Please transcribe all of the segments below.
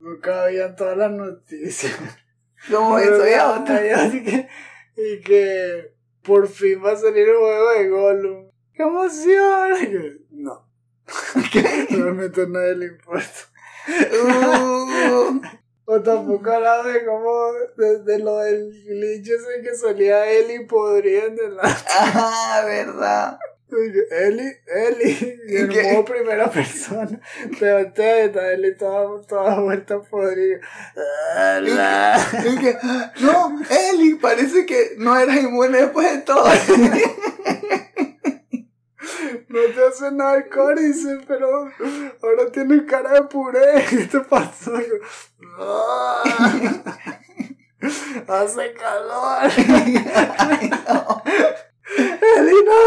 Nunca habían todas las noticias. Como eso ya otra. Y que, y que por fin va a salir el juego de Gollum. ¡Qué emoción! Y yo, No. Realmente a nadie le importa. Uh, O tampoco hablaba de cómo, de, de lo del glitch ese que salía Ellie podrida en el ah, verdad. Eli, Eli, y en modo primera persona, te voltea y está Eli toda, toda vuelta podrida. No, Eli, parece que no eras inmune después de todo. No te hace nada el códice, pero ahora tienes cara de puré. ¿Qué te pasó? "Ah, Hace calor. Ay, no. Eli, no.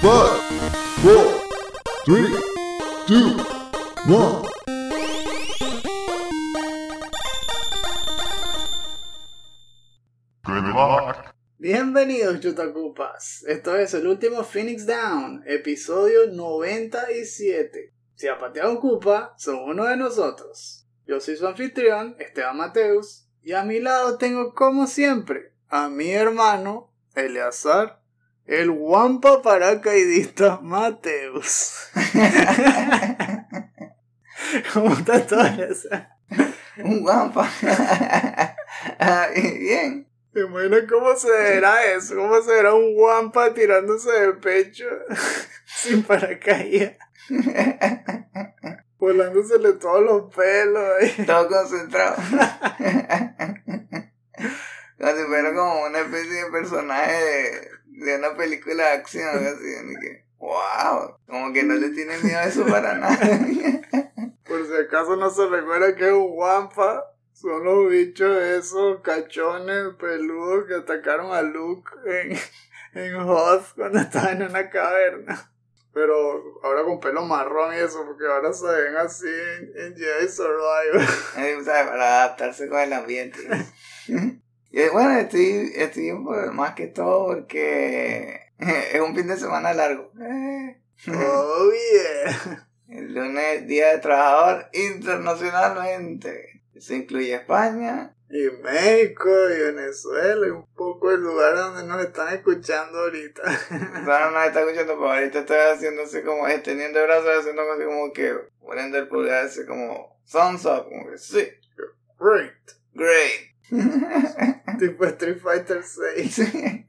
Five, four, three, two, one. Bienvenidos, Chutacupas. Esto es el último Phoenix Down, episodio 97. Si ha pateado un cupa, son uno de nosotros. Yo soy su anfitrión, Esteban Mateus, y a mi lado tengo, como siempre, a mi hermano, Eleazar, el guampa paracaidista Mateus. ¿Cómo está todo? Un guampa. Ay, Bien. ¿Te imaginas cómo se verá eso? ¿Cómo se verá un guampa tirándose de pecho sin paracaídas? Volándosele todos los pelos ahí. Todo concentrado. Como si fuera como una especie de personaje de, de una película de acción, así. que, wow, como que no le tiene miedo a eso para nada. Por si acaso no se recuerda que es un guampa. Son los bichos esos cachones peludos que atacaron a Luke en, en Hoth cuando estaba en una caverna. Pero ahora con pelo marrón y eso, porque ahora se ven así en, en Jedi Survivor. Para adaptarse con el ambiente. Y bueno, estoy, estoy pues, más que todo porque es un fin de semana largo. Eh. Oh yeah. El lunes, Día de Trabajador Internacionalmente. Eso incluye España. Y México y Venezuela y un poco el lugar donde nos están escuchando ahorita. Ahora no está escuchando, pero ahorita estoy haciéndose como, extendiendo el brazo, haciendo así como que, poniendo el pulgar así como, thumbs up, como que sí, Great. great. Tipo Street Fighter 6. Sí.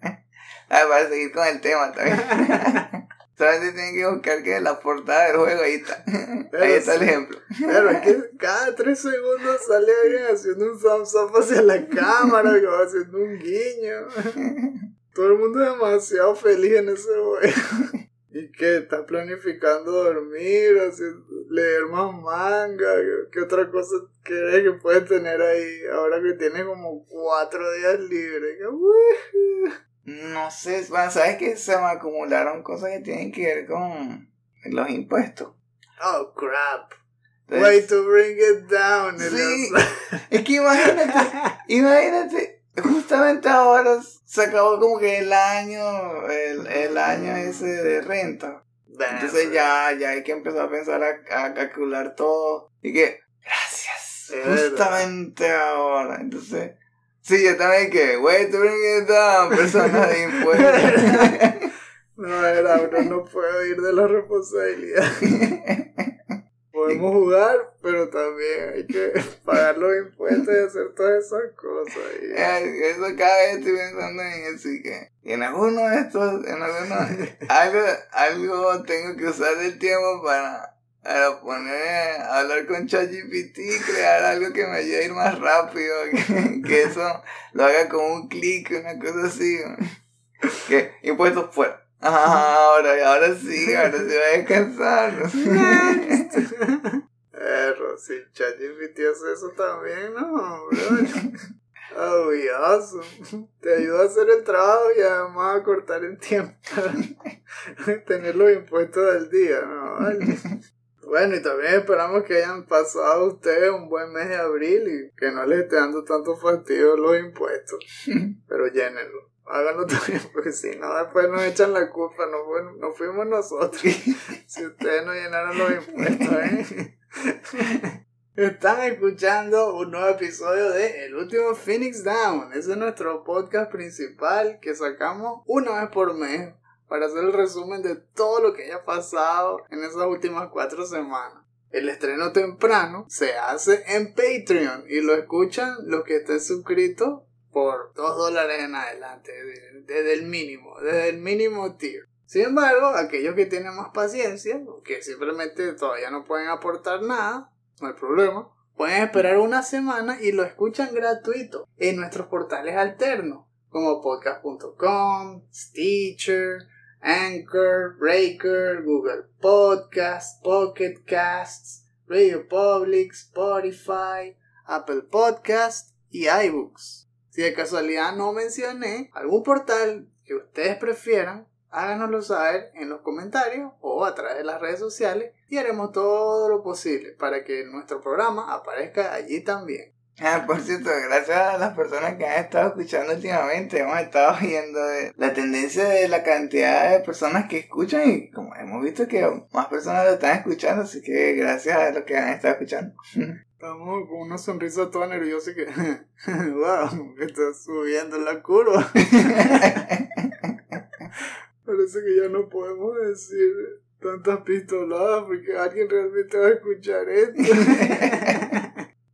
Ah, para seguir con el tema también. Solamente tienen que buscar que la portada del juego ahí está. Ahí está el ejemplo. Pero es que cada tres segundos sale alguien haciendo un thumbs up hacia la cámara, como haciendo un guiño. Todo el mundo es demasiado feliz en ese juego. Y que está planificando dormir, leer más manga. ¿Qué- ¿Qué otra cosa crees que puedes tener ahí ahora que tienes como cuatro días libres? No sé, bueno, sabes que se me acumularon cosas que tienen que ver con los impuestos. Oh, crap. Entonces, Way to bring it down. Sí. Es que imagínate, imagínate, justamente ahora se acabó como que el año, el, el año ese de renta. Entonces ya, ya hay que empezar a pensar a, a calcular todo. Y que, gracias, verdad. justamente ahora. Entonces, sí, yo también que, wey, to bring it down, personas de impuestos. No, era, uno no puede ir de la responsabilidad. Podemos jugar, pero también hay que pagar los impuestos y hacer todas esas cosas. Y- Eso cada vez estoy pensando en eso y que en alguno de estos, en alguno, algo, algo tengo que usar el tiempo para, para poner a hablar con ChatGPT crear algo que me ayude a ir más rápido, que, eso lo haga con un clic, una cosa así. Que impuestos fuera. Ajá, ahora, ahora sí, ahora sí va a descansar. Perro, si ChatGPT hace eso también, no, bro. Te ayuda a hacer el trabajo y además a cortar el tiempo tener los impuestos del día, ¿no? Vale. Bueno, y también esperamos que hayan pasado ustedes un buen mes de abril y que no les esté dando tanto fastidio los impuestos. Pero llénenlo. Háganlo también, porque si no, después nos echan la culpa. No, fue- no fuimos nosotros. si ustedes no llenaron los impuestos, ¿eh? Están escuchando un nuevo episodio de El último Phoenix Down. Ese es nuestro podcast principal que sacamos una vez por mes para hacer el resumen de todo lo que haya pasado en esas últimas cuatro semanas. El estreno temprano se hace en Patreon y lo escuchan los que estén suscritos por 2 dólares en adelante, de- desde el mínimo, desde el mínimo tier. Sin embargo, aquellos que tienen más paciencia, que simplemente todavía no pueden aportar nada, no hay problema, pueden esperar una semana y lo escuchan gratuito en nuestros portales alternos, como podcast.com, Stitcher, Anchor, Breaker, Google Podcasts, Pocket Casts, Radio Public, Spotify, Apple Podcasts y iBooks. Si de casualidad no mencioné algún portal que ustedes prefieran, háganoslo saber en los comentarios o a través de las redes sociales y haremos todo lo posible para que nuestro programa aparezca allí también. Ah, por cierto, gracias a las personas que han estado escuchando últimamente, hemos estado viendo la tendencia de la cantidad de personas que escuchan y como hemos visto que más personas lo están escuchando, así que gracias a los que han estado escuchando. Estamos con una sonrisa toda nerviosa que, wow, está subiendo la curva. Parece que ya no podemos decir tantas pistoladas porque alguien realmente va a escuchar esto.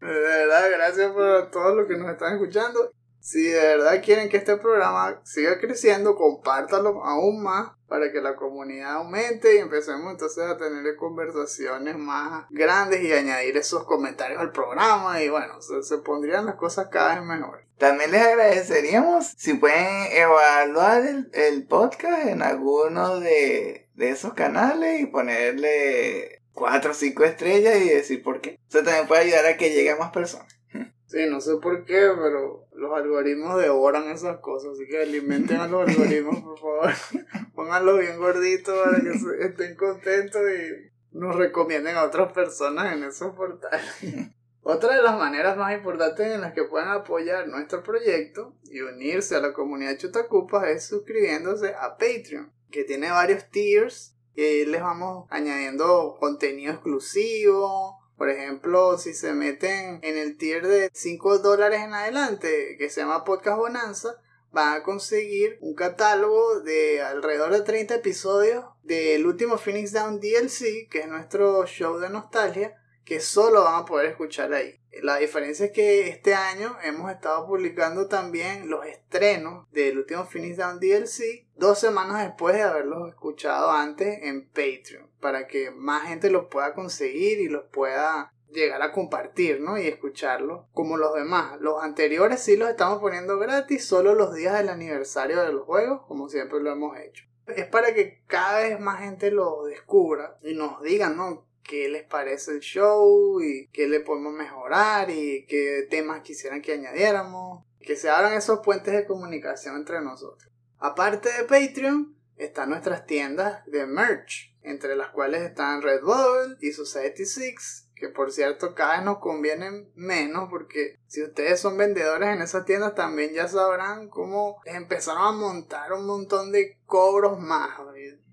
De verdad, gracias por todos los que nos están escuchando. Si de verdad quieren que este programa siga creciendo, compártalo aún más para que la comunidad aumente y empecemos entonces a tener conversaciones más grandes y añadir esos comentarios al programa y bueno, se, pondrían las cosas cada vez mejor. También les agradeceríamos si pueden evaluar el, el podcast en alguno de, de esos canales y ponerle cuatro o cinco estrellas y decir por qué. Eso también puede ayudar a que llegue a más personas. Sí, no sé por qué, pero los algoritmos devoran esas cosas, así que alimenten a los algoritmos, por favor. Pónganlos bien gorditos para que estén contentos y nos recomienden a otras personas en esos portales. Otra de las maneras más importantes en las que pueden apoyar nuestro proyecto y unirse a la comunidad Chutacupas es suscribiéndose a Patreon, que tiene varios tiers y ahí les vamos añadiendo contenido exclusivo. Por ejemplo, si se meten en el tier de 5 dólares en adelante, que se llama Podcast Bonanza, van a conseguir un catálogo de alrededor de 30 episodios del último Phoenix Down DLC, que es nuestro show de nostalgia, que solo van a poder escuchar ahí. La diferencia es que este año hemos estado publicando también los estrenos del último Phoenix Down DLC dos semanas después de haberlos escuchado antes en Patreon, para que más gente los pueda conseguir y los pueda llegar a compartir, ¿no? Y escucharlos como los demás. Los anteriores sí los estamos poniendo gratis, solo los días del aniversario de los juegos, como siempre lo hemos hecho. Es para que cada vez más gente lo descubra y nos digan, ¿no? Qué les parece el show y qué le podemos mejorar y qué temas quisieran que añadiéramos. Que se abran esos puentes de comunicación entre nosotros. Aparte de Patreon, están nuestras tiendas de merch, entre las cuales están Redbubble y Society 6, que por cierto cada vez nos convienen menos porque si ustedes son vendedores en esas tiendas también ya sabrán cómo les empezaron a montar un montón de cobros más,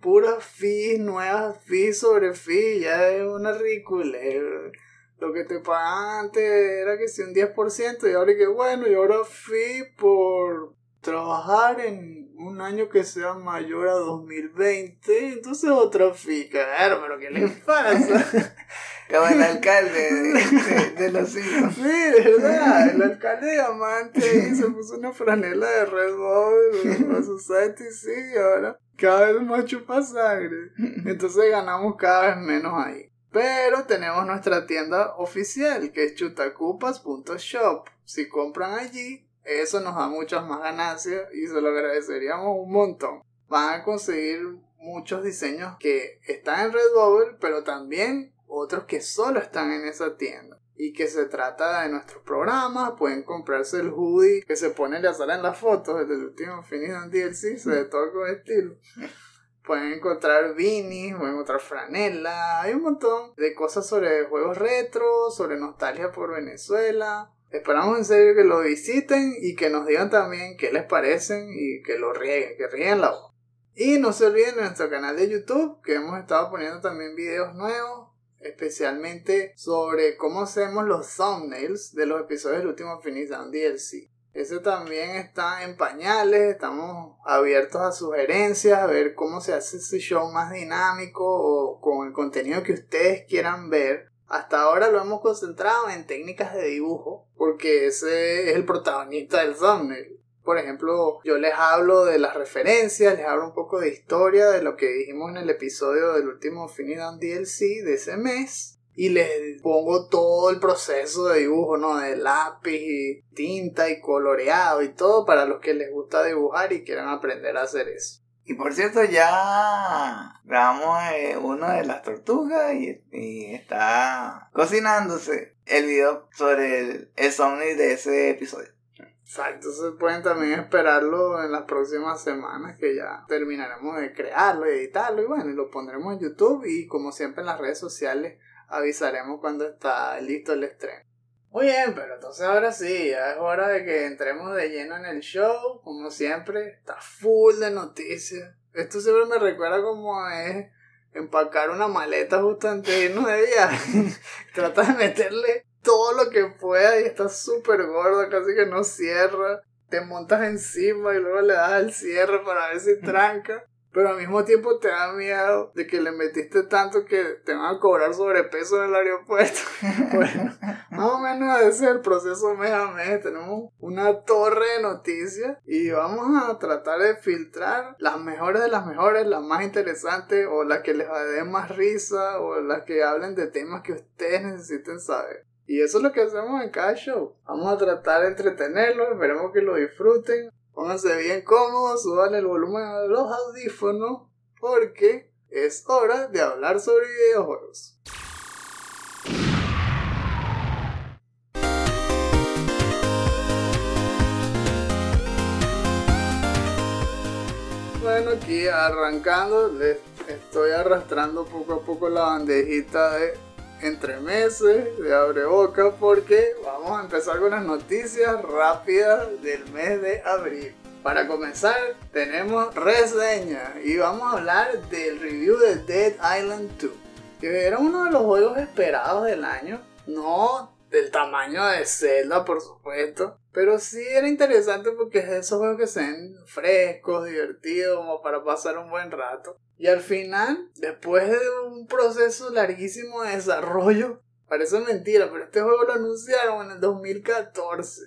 puras fees, nuevas fees sobre fees, ya es una ridiculez. Lo que te pagaban antes era que si un 10% y ahora que bueno, y ahora fee por trabajar en un año que sea mayor a 2020, entonces otra fee, claro, pero ¿qué les pasa? Como el alcalde de, de- de los hijos. Sí, de verdad, el alcalde de Amante ahí se puso una franela de Red Bull, la Society sí, ahora cada vez más chupa sangre. Entonces ganamos cada vez menos ahí. Pero tenemos nuestra tienda oficial, que es chutacupas.shop. Si compran allí, eso nos da muchas más ganancias y se lo agradeceríamos un montón. Van a conseguir muchos diseños que están en Redbubble, pero también otros que solo están en esa tienda. y que se trata de nuestros programas. Pueden comprarse el hoodie que se pone la sala en las fotos desde el último and DLC, se ve todo con estilo. Pueden encontrar beanies, pueden encontrar franela, hay un montón de cosas sobre juegos retro, sobre nostalgia por Venezuela. Esperamos en serio que lo visiten y que nos digan también qué les parecen y que lo rieguen, que rieguen la voz. Y no se olviden de nuestro canal de YouTube, que hemos estado poniendo también videos nuevos, especialmente sobre cómo hacemos los thumbnails de los episodios del último Finish Down DLC. Ese también está en pañales, estamos abiertos a sugerencias, a ver cómo se hace ese show más dinámico o con el contenido que ustedes quieran ver. Hasta ahora lo hemos concentrado en técnicas de dibujo, porque ese es el protagonista del thumbnail. Por ejemplo, yo les hablo de las referencias, les hablo un poco de historia, de lo que dijimos en el episodio del último Finidown DLC de ese mes y les pongo todo el proceso de dibujo, ¿no? De lápiz y tinta y coloreado y todo para los que les gusta dibujar y quieran aprender a hacer eso. Y por cierto, ya grabamos eh, uno de las tortugas y, está cocinándose el video sobre el, el de ese episodio. Entonces pueden también esperarlo en las próximas semanas que ya terminaremos de crearlo editarlo y bueno, lo pondremos en YouTube y como siempre en las redes sociales avisaremos cuando está listo el estreno. Muy bien, pero entonces ahora sí, ya es hora de que entremos de lleno en el show. Como siempre, está full de noticias. Esto siempre me recuerda como es empacar una maleta justo antes de irnos de viaje. Trata de meterle todo lo que pueda y está súper gordo, casi que no cierra. Te montas encima y luego le das al cierre para ver si tranca pero al mismo tiempo te da miedo de que le metiste tanto que te van a cobrar sobrepeso en el aeropuerto. bueno, más o menos ese es el proceso mes a mes. Tenemos una torre de noticias y vamos a tratar de filtrar las mejores de las mejores, las más interesantes o las que les den más risa o las que hablen de temas que ustedes necesiten saber. Y eso es lo que hacemos en cada show. Vamos a tratar de entretenerlos, esperemos que lo disfruten. Pónganse bien cómodos, suban el volumen de los audífonos porque es hora de hablar sobre videojuegos. Bueno, aquí arrancando, les estoy arrastrando poco a poco la bandejita de entre meses de abre boca porque vamos a empezar con las noticias rápidas del mes de abril. Para comenzar, tenemos reseña y vamos a hablar del review de Dead Island 2, que era uno de los juegos esperados del año, no del tamaño de Zelda, por supuesto, pero sí era interesante porque es de esos juegos que se ven frescos, divertidos, como para pasar un buen rato. Y al final, después de un proceso larguísimo de desarrollo, parece mentira, pero este juego lo anunciaron en el 2014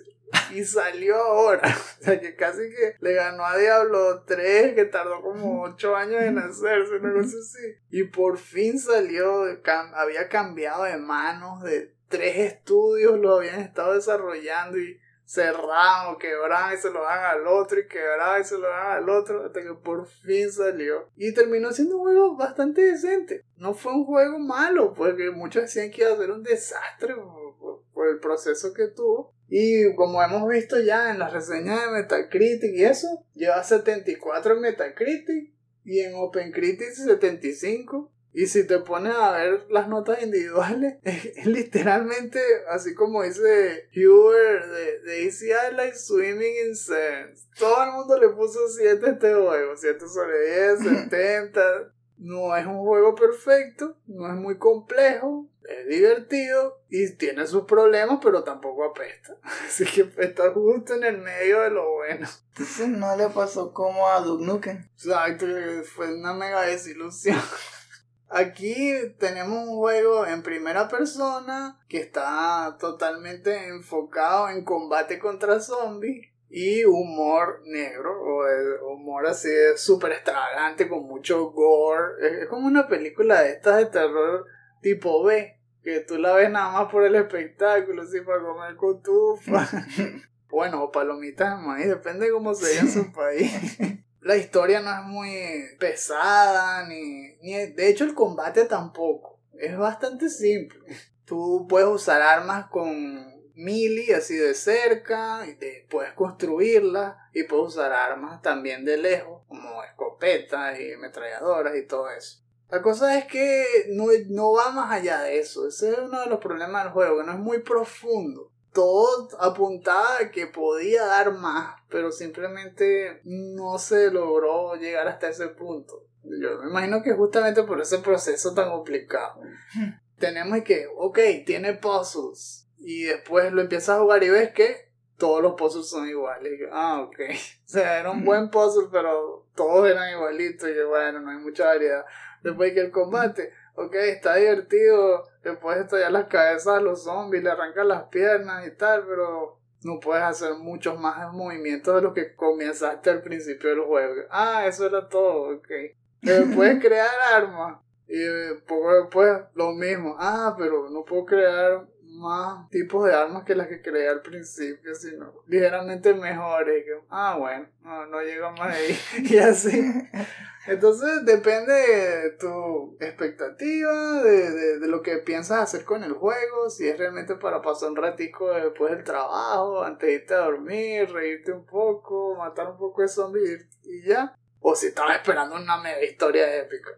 y salió ahora. O sea, que casi que le ganó a Diablo 3, que tardó como 8 años en hacerse, una cosa así. Y por fin salió, había cambiado de manos de tres estudios, lo habían estado desarrollando y cerraban o quebraban y se lo dan al otro y quebraban y se lo dan al otro hasta que por fin salió. Y terminó siendo un juego bastante decente. No fue un juego malo porque muchos decían que iba a ser un desastre por, por el proceso que tuvo. Y como hemos visto ya en las reseñas de Metacritic y eso lleva 74 en Metacritic y en OpenCritic 75 y si te pones a ver las notas individuales, es literalmente así como dice Huber de, de Easy Like Swimming in Sense. Todo el mundo le puso 7 a este juego, 7 sobre 10, 70. No es un juego perfecto, no es muy complejo, es divertido y tiene sus problemas, pero tampoco apesta. Así que está justo en el medio de lo bueno. Entonces no le pasó como a Duke Nukem. Exacto, fue una mega desilusión. Aquí tenemos un juego en primera persona que está totalmente enfocado en combate contra zombies y humor negro o humor así súper extravagante con mucho gore. Es, como una película de estas de terror tipo B que tú la ves nada más por el espectáculo, así para comer cotufa. bueno, o palomitas de maíz, depende de cómo se en su país. La historia no es muy pesada, ni, ni de hecho el combate tampoco. es bastante simple. Tú puedes usar armas con melee así de cerca, puedes construirlas y puedes usar armas también de lejos, como escopetas y ametralladoras y todo eso. La cosa es que no, no va más allá de eso. Ese es uno de los problemas del juego, que no es muy profundo. Todo apuntaba a que podía dar más, pero simplemente no se logró llegar hasta ese punto. Yo me imagino que justamente por ese proceso tan complicado. Tenemos que, ok, tiene puzzles. Y después lo empiezas a jugar y ves que todos los puzzles son iguales. Y yo, ah, ok. O sea, era un buen puzzle, pero todos eran igualitos. Y yo, bueno, no hay mucha variedad. Después que el combate, ok, está divertido. Le puedes estallar las cabezas a los zombies, le arrancas las piernas y tal, pero no puedes hacer muchos más movimientos de los que comenzaste al principio del juego. Ah, eso era todo, ok. puedes crear armas. Y poco después lo mismo. Ah, pero no puedo crear más tipos de armas que las que creé al principio, sino ligeramente mejores. ah, bueno, no, no llego más ahí. y así. Entonces depende de tu expectativa, de, de, de, lo que piensas hacer con el juego, si es realmente para pasar un ratico después del trabajo, antes de irte a dormir, reírte un poco, matar un poco de zombies y ya. O si estabas esperando una mega historia épica.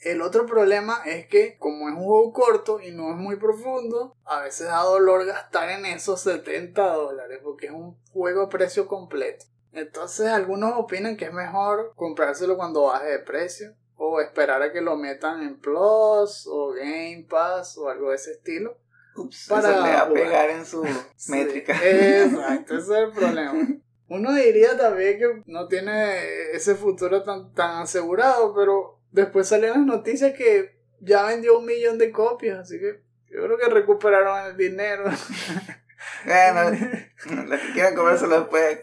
El otro problema es que como es un juego corto y no es muy profundo, a veces da dolor gastar en esos 70 dólares porque es un juego a precio completo. Entonces algunos opinan que es mejor comprárselo cuando baje de precio o esperar a que lo metan en Plus o Game Pass o algo de ese estilo. Ups, para eso le va a pegar en su métrica. Exacto, ese es el problema. Uno diría también que no tiene ese futuro tan, tan asegurado, pero Después salieron las noticias que ya vendió un millón de copias, así que yo creo que recuperaron el dinero. Bueno, los que quieran después, después.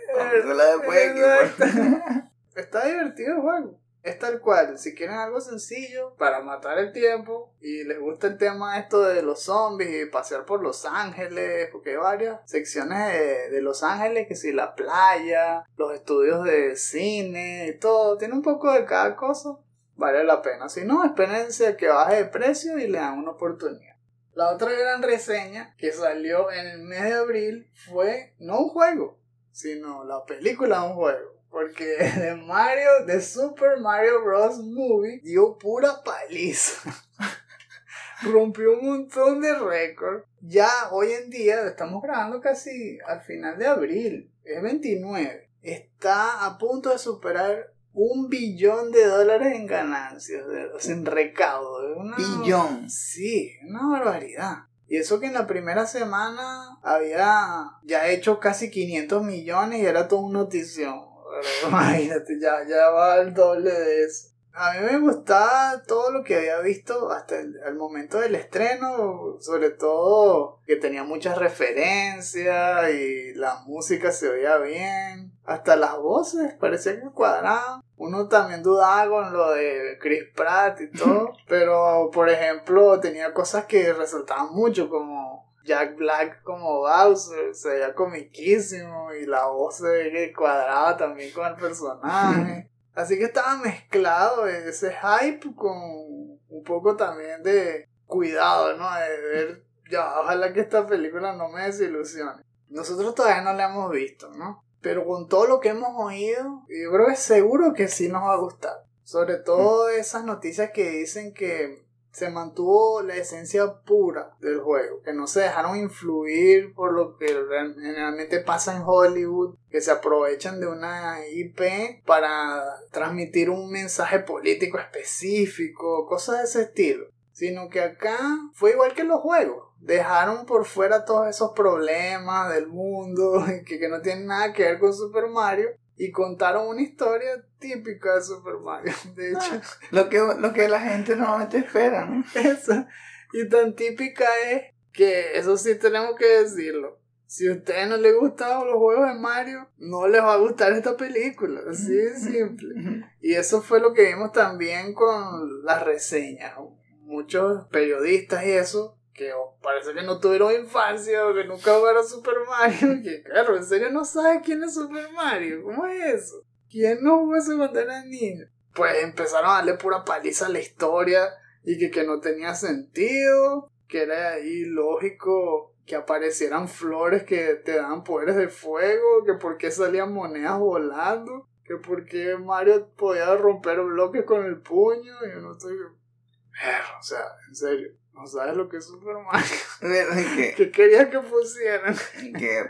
Está divertido el juego. Es tal cual, si quieren algo sencillo para matar el tiempo y les gusta el tema esto de los zombies y pasear por Los Ángeles, porque hay varias secciones de, Los Ángeles, que si la playa, los estudios de cine y todo, tiene un poco de cada cosa vale la pena. Si no, espérense que baje de precio y le dan una oportunidad. La otra gran reseña que salió en el mes de abril fue no un juego, sino la película de un juego. Porque de Mario, de Super Mario Bros. Movie, dio pura paliza. Rompió un montón de récords. Ya hoy en día, estamos grabando casi al final de abril, es 29. Está a punto de superar un billón de dólares en ganancias, en recaudo. Una, billón. Sí, una barbaridad. Y eso que en la primera semana había ya hecho casi 500 millones y era todo un notición. imagínate, ya, ya va el doble de eso. A mí me gustaba todo lo que había visto hasta el, momento del estreno, sobre todo que tenía muchas referencias y la música se oía bien, hasta las voces parecía que cuadraban. Uno también dudaba con lo de Chris Pratt y todo, pero por ejemplo tenía cosas que resaltaban mucho como Jack Black como Bowser, se veía comiquísimo y la voz se cuadraba también con el personaje. Así que estaba mezclado ese hype con un poco también de cuidado, ¿no? De ver, ya, ojalá que esta película no me desilusione. Nosotros todavía no la hemos visto, ¿no? Pero con todo lo que hemos oído, yo creo que seguro que sí nos va a gustar. Sobre todo esas noticias que dicen que se mantuvo la esencia pura del juego, que no se dejaron influir por lo que generalmente pasa en Hollywood, que se aprovechan de una IP para transmitir un mensaje político específico, cosas de ese estilo, sino que acá fue igual que los juegos. Dejaron por fuera todos esos problemas del mundo que, que no tienen nada que ver con Super Mario y contaron una historia típica de Super Mario. De hecho, ah, lo, que, lo que la gente normalmente espera, ¿no? Eso. Y tan típica es que eso sí tenemos que decirlo. Si a ustedes no les gustan los juegos de Mario, no les va a gustar esta película. Así de simple. Y eso fue lo que vimos también con las reseñas. Muchos periodistas y eso que parece que no tuvieron infancia o que nunca jugaron Super Mario. Que claro, en serio no sabe quién es Super Mario. ¿Cómo es eso? ¿Quién no jugó eso cuando era niño? Pues empezaron a darle pura paliza a la historia y que, que no tenía sentido, que era ilógico que aparecieran flores que te daban poderes de fuego, que por qué salían monedas volando, que por qué Mario podía romper bloques con el puño, y yo no estoy... O sea, en serio, no sabes lo que es Super Mario. Pero es que, ¿Qué querías que pusieran? que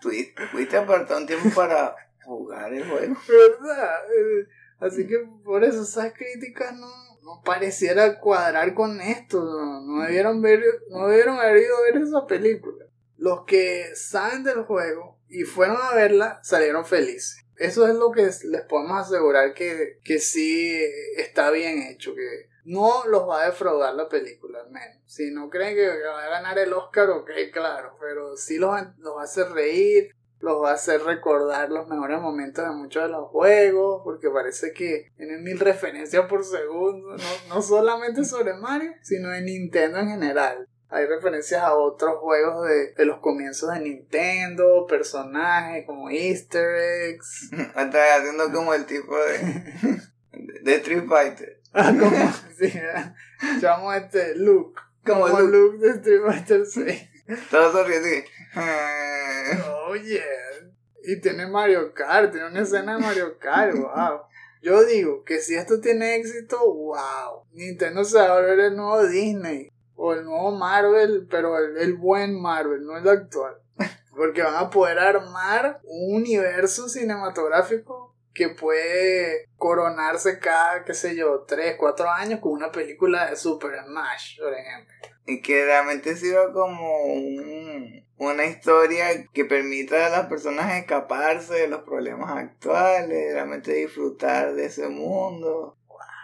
tuviste apartado un tiempo para jugar el juego. ¿Verdad? Eh, Así que por eso esas críticas no, no pareciera cuadrar con esto. No, no debieron ver, no debieron haber ido a ver esa película. Los que saben del juego y fueron a verla salieron felices. Eso es lo que les podemos asegurar que, que sí está bien hecho, que no los va a defraudar la película al menos. Si no creen que va a ganar el Oscar, ok, claro, pero sí los, los hace reír, los va a hacer recordar los mejores momentos de muchos de los juegos, porque parece que tienen mil referencias por segundo, no, no solamente sobre Mario, sino de Nintendo en general. Hay referencias a otros juegos de, de los comienzos de Nintendo, personajes como Easter eggs. Estás haciendo como el tipo de, de Street Fighter. Ah, como. Llamo este Luke. Como Como, Luke. Luke. de Street Fighter 6. Todos sonriendo y... Oh, yeah. Y tiene Mario Kart, tiene una escena de Mario Kart, wow. Yo digo que si esto tiene éxito, wow. Nintendo se va a volver el nuevo Disney. O el nuevo Marvel, pero el, el buen Marvel, no el actual. Porque van a poder armar un universo cinematográfico que puede coronarse cada, qué sé yo, 3, 4 años con una película de Super Smash, por ejemplo. Y que realmente sirva como un- una historia que permita a las personas escaparse de los problemas actuales, realmente disfrutar de ese mundo.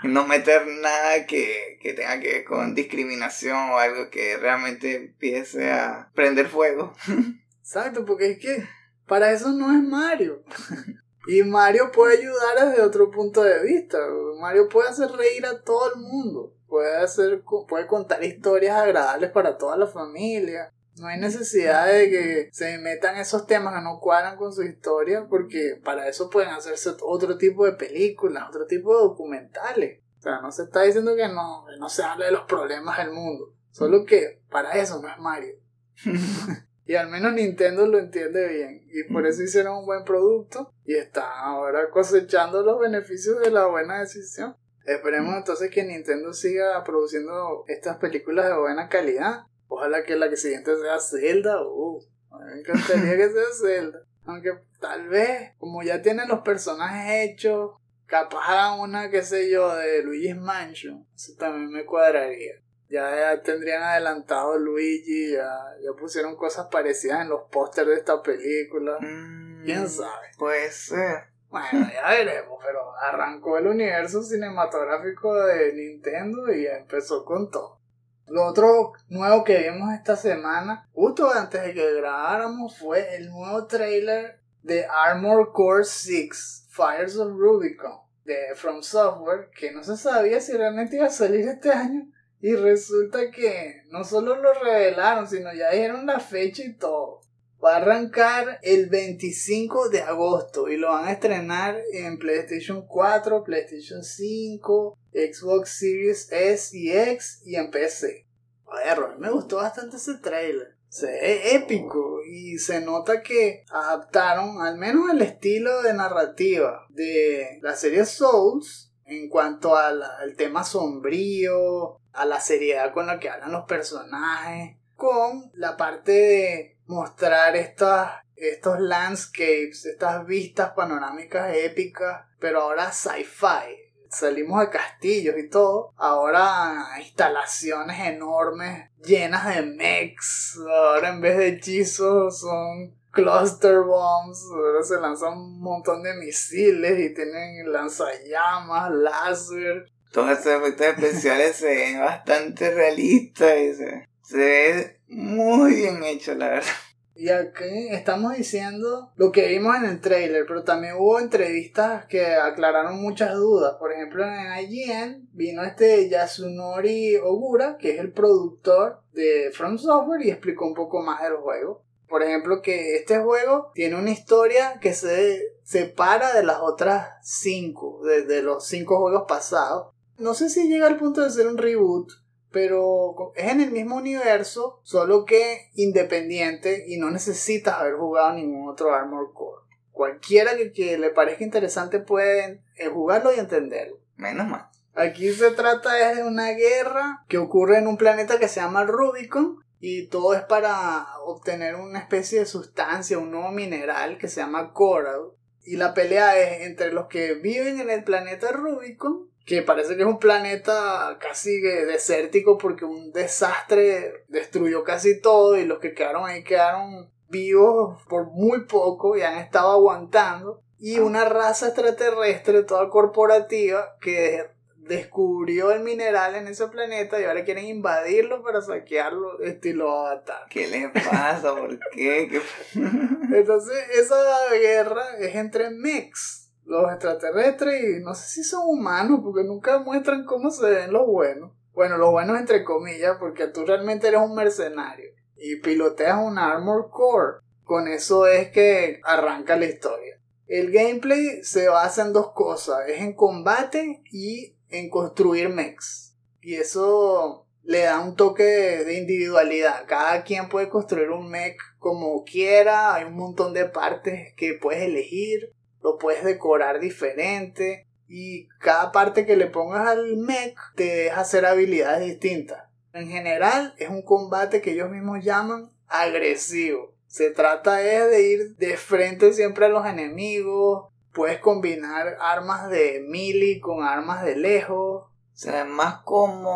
No meter nada que, que tenga que ver con discriminación o algo que realmente empiece a prender fuego. Exacto, porque es que para eso no es Mario. Y Mario puede ayudar desde otro punto de vista. Mario puede hacer reír a todo el mundo. Puede, hacer, puede contar historias agradables para toda la familia. No hay necesidad de que se metan esos temas que no cuadran con su historia, porque para eso pueden hacerse otro tipo de películas, otro tipo de documentales. O sea, no se está diciendo que no, que no se hable de los problemas del mundo. Solo que para eso no es Mario. Y al menos Nintendo lo entiende bien. Y por eso hicieron un buen producto. Y están ahora cosechando los beneficios de la buena decisión. Esperemos entonces que Nintendo siga produciendo estas películas de buena calidad. Ojalá que la que siguiente sea Zelda. Uh, me encantaría que sea Zelda. Aunque tal vez, como ya tienen los personajes hechos, capaz hagan una, qué sé yo, de Luigi's Mansion. Eso también me cuadraría. Ya, tendrían adelantado Luigi, ya, ya pusieron cosas parecidas en los pósters de esta película. Mm, ¿Quién sabe? Puede ser. Bueno, ya veremos, pero arrancó el universo cinematográfico de Nintendo y empezó con todo. Lo otro nuevo que vimos esta semana, justo antes de que grabáramos, fue el nuevo trailer de Armor Core 6, Fires of Rubicon, de From Software, que no se sabía si realmente iba a salir este año. Y resulta que no solo lo revelaron, sino ya dijeron la fecha y todo. Va a arrancar el 25 de agosto y lo van a estrenar en PlayStation 4, PlayStation 5, Xbox Series S y X y en PC. Joder, a mí me gustó bastante ese trailer. Se ve épico y se nota que adaptaron al menos el estilo de narrativa de la serie Souls en cuanto al, al tema sombrío, a la seriedad con la que hablan los personajes, con la parte de mostrar estas, estos landscapes, estas vistas panorámicas épicas, pero ahora sci-fi. Salimos de castillos y todo, ahora instalaciones enormes llenas de mechs, ahora en vez de hechizos son cluster bombs, ahora se lanzan un montón de misiles y tienen lanzallamas, láser, Todos esos efectos especiales se ven bastante realistas y se, se ve muy bien hecho, la verdad. Y aquí estamos diciendo lo que vimos en el trailer, pero también hubo entrevistas que aclararon muchas dudas. Por ejemplo, en IGN vino este Yasunori Ogura, que es el productor de From Software, y explicó un poco más del juego. Por ejemplo, que este juego tiene una historia que se separa de las otras cinco, de, de los cinco juegos pasados. no sé si llega al punto de ser un reboot, pero es en el mismo universo, solo que independiente y no necesitas haber jugado ningún otro Armor Core. Cualquiera que, que le parezca interesante puede eh, jugarlo y entenderlo. Menos mal. Aquí se trata de una guerra que ocurre en un planeta que se llama Rubicon y todo es para obtener una especie de sustancia, un nuevo mineral que se llama Coral. Y la pelea es entre los que viven en el planeta Rubicon, que parece que es un planeta casi desértico porque un desastre destruyó casi todo y los que quedaron ahí quedaron vivos por muy poco y han estado aguantando. Y una raza extraterrestre toda corporativa que descubrió el mineral en ese planeta y ahora quieren invadirlo para saquearlo estilo Avatar. ¿Qué les pasa? ¿Por qué? ¿Qué... Entonces esa guerra es entre mechs, los extraterrestres y no sé si son humanos porque nunca muestran cómo se ven los buenos. Bueno, los buenos entre comillas porque tú realmente eres un mercenario y piloteas un Armor Core. Con eso es que arranca la historia. El gameplay se basa en dos cosas, es en combate y en construir mechs. Y eso le da un toque de, individualidad. Cada quien puede construir un mech como quiera. Hay un montón de partes que puedes elegir. Lo puedes decorar diferente. Y cada parte que le pongas al mech te deja hacer habilidades distintas. En general es un combate que ellos mismos llaman agresivo. Se trata de ir de frente siempre a los enemigos, puedes combinar armas de melee con armas de lejos. O sea, es más como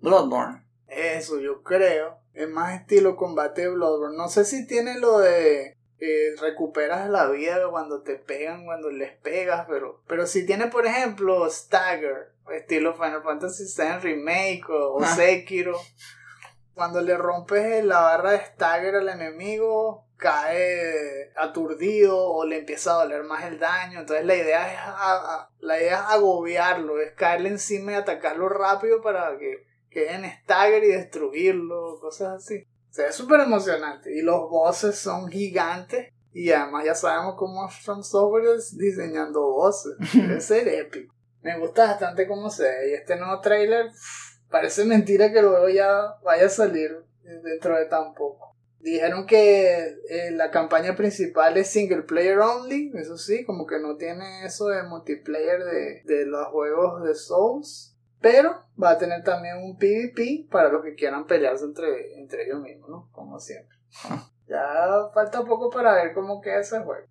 Bloodborne. Eso, yo creo. Es más estilo combate de Bloodborne. No sé si tiene lo de eh, recuperas la vida cuando te pegan, cuando les pegas, pero, pero si tiene, por ejemplo, Stagger, estilo Final Fantasy VII Remake o, o ah. Sekiro, cuando le rompes la barra de Stagger al enemigo, cae aturdido o le empieza a doler más el daño. Entonces la idea es, la idea es agobiarlo, es caerle encima y atacarlo rápido para que quede en stagger y destruirlo, cosas así. O sea, es súper emocionante. Y los bosses son gigantes. Y además ya sabemos cómo From Software es diseñando bosses. Debe ser épico. Me gusta bastante cómo se ve. Y este nuevo trailer parece mentira que luego ya vaya a salir dentro de tan poco. Dijeron que eh, la campaña principal es single player only, eso sí, como que no tiene eso de multiplayer de, de los juegos de Souls. Pero va a tener también un PvP para los que quieran pelearse entre, entre ellos mismos, ¿no? Como siempre. ya falta poco para ver cómo queda ese juego.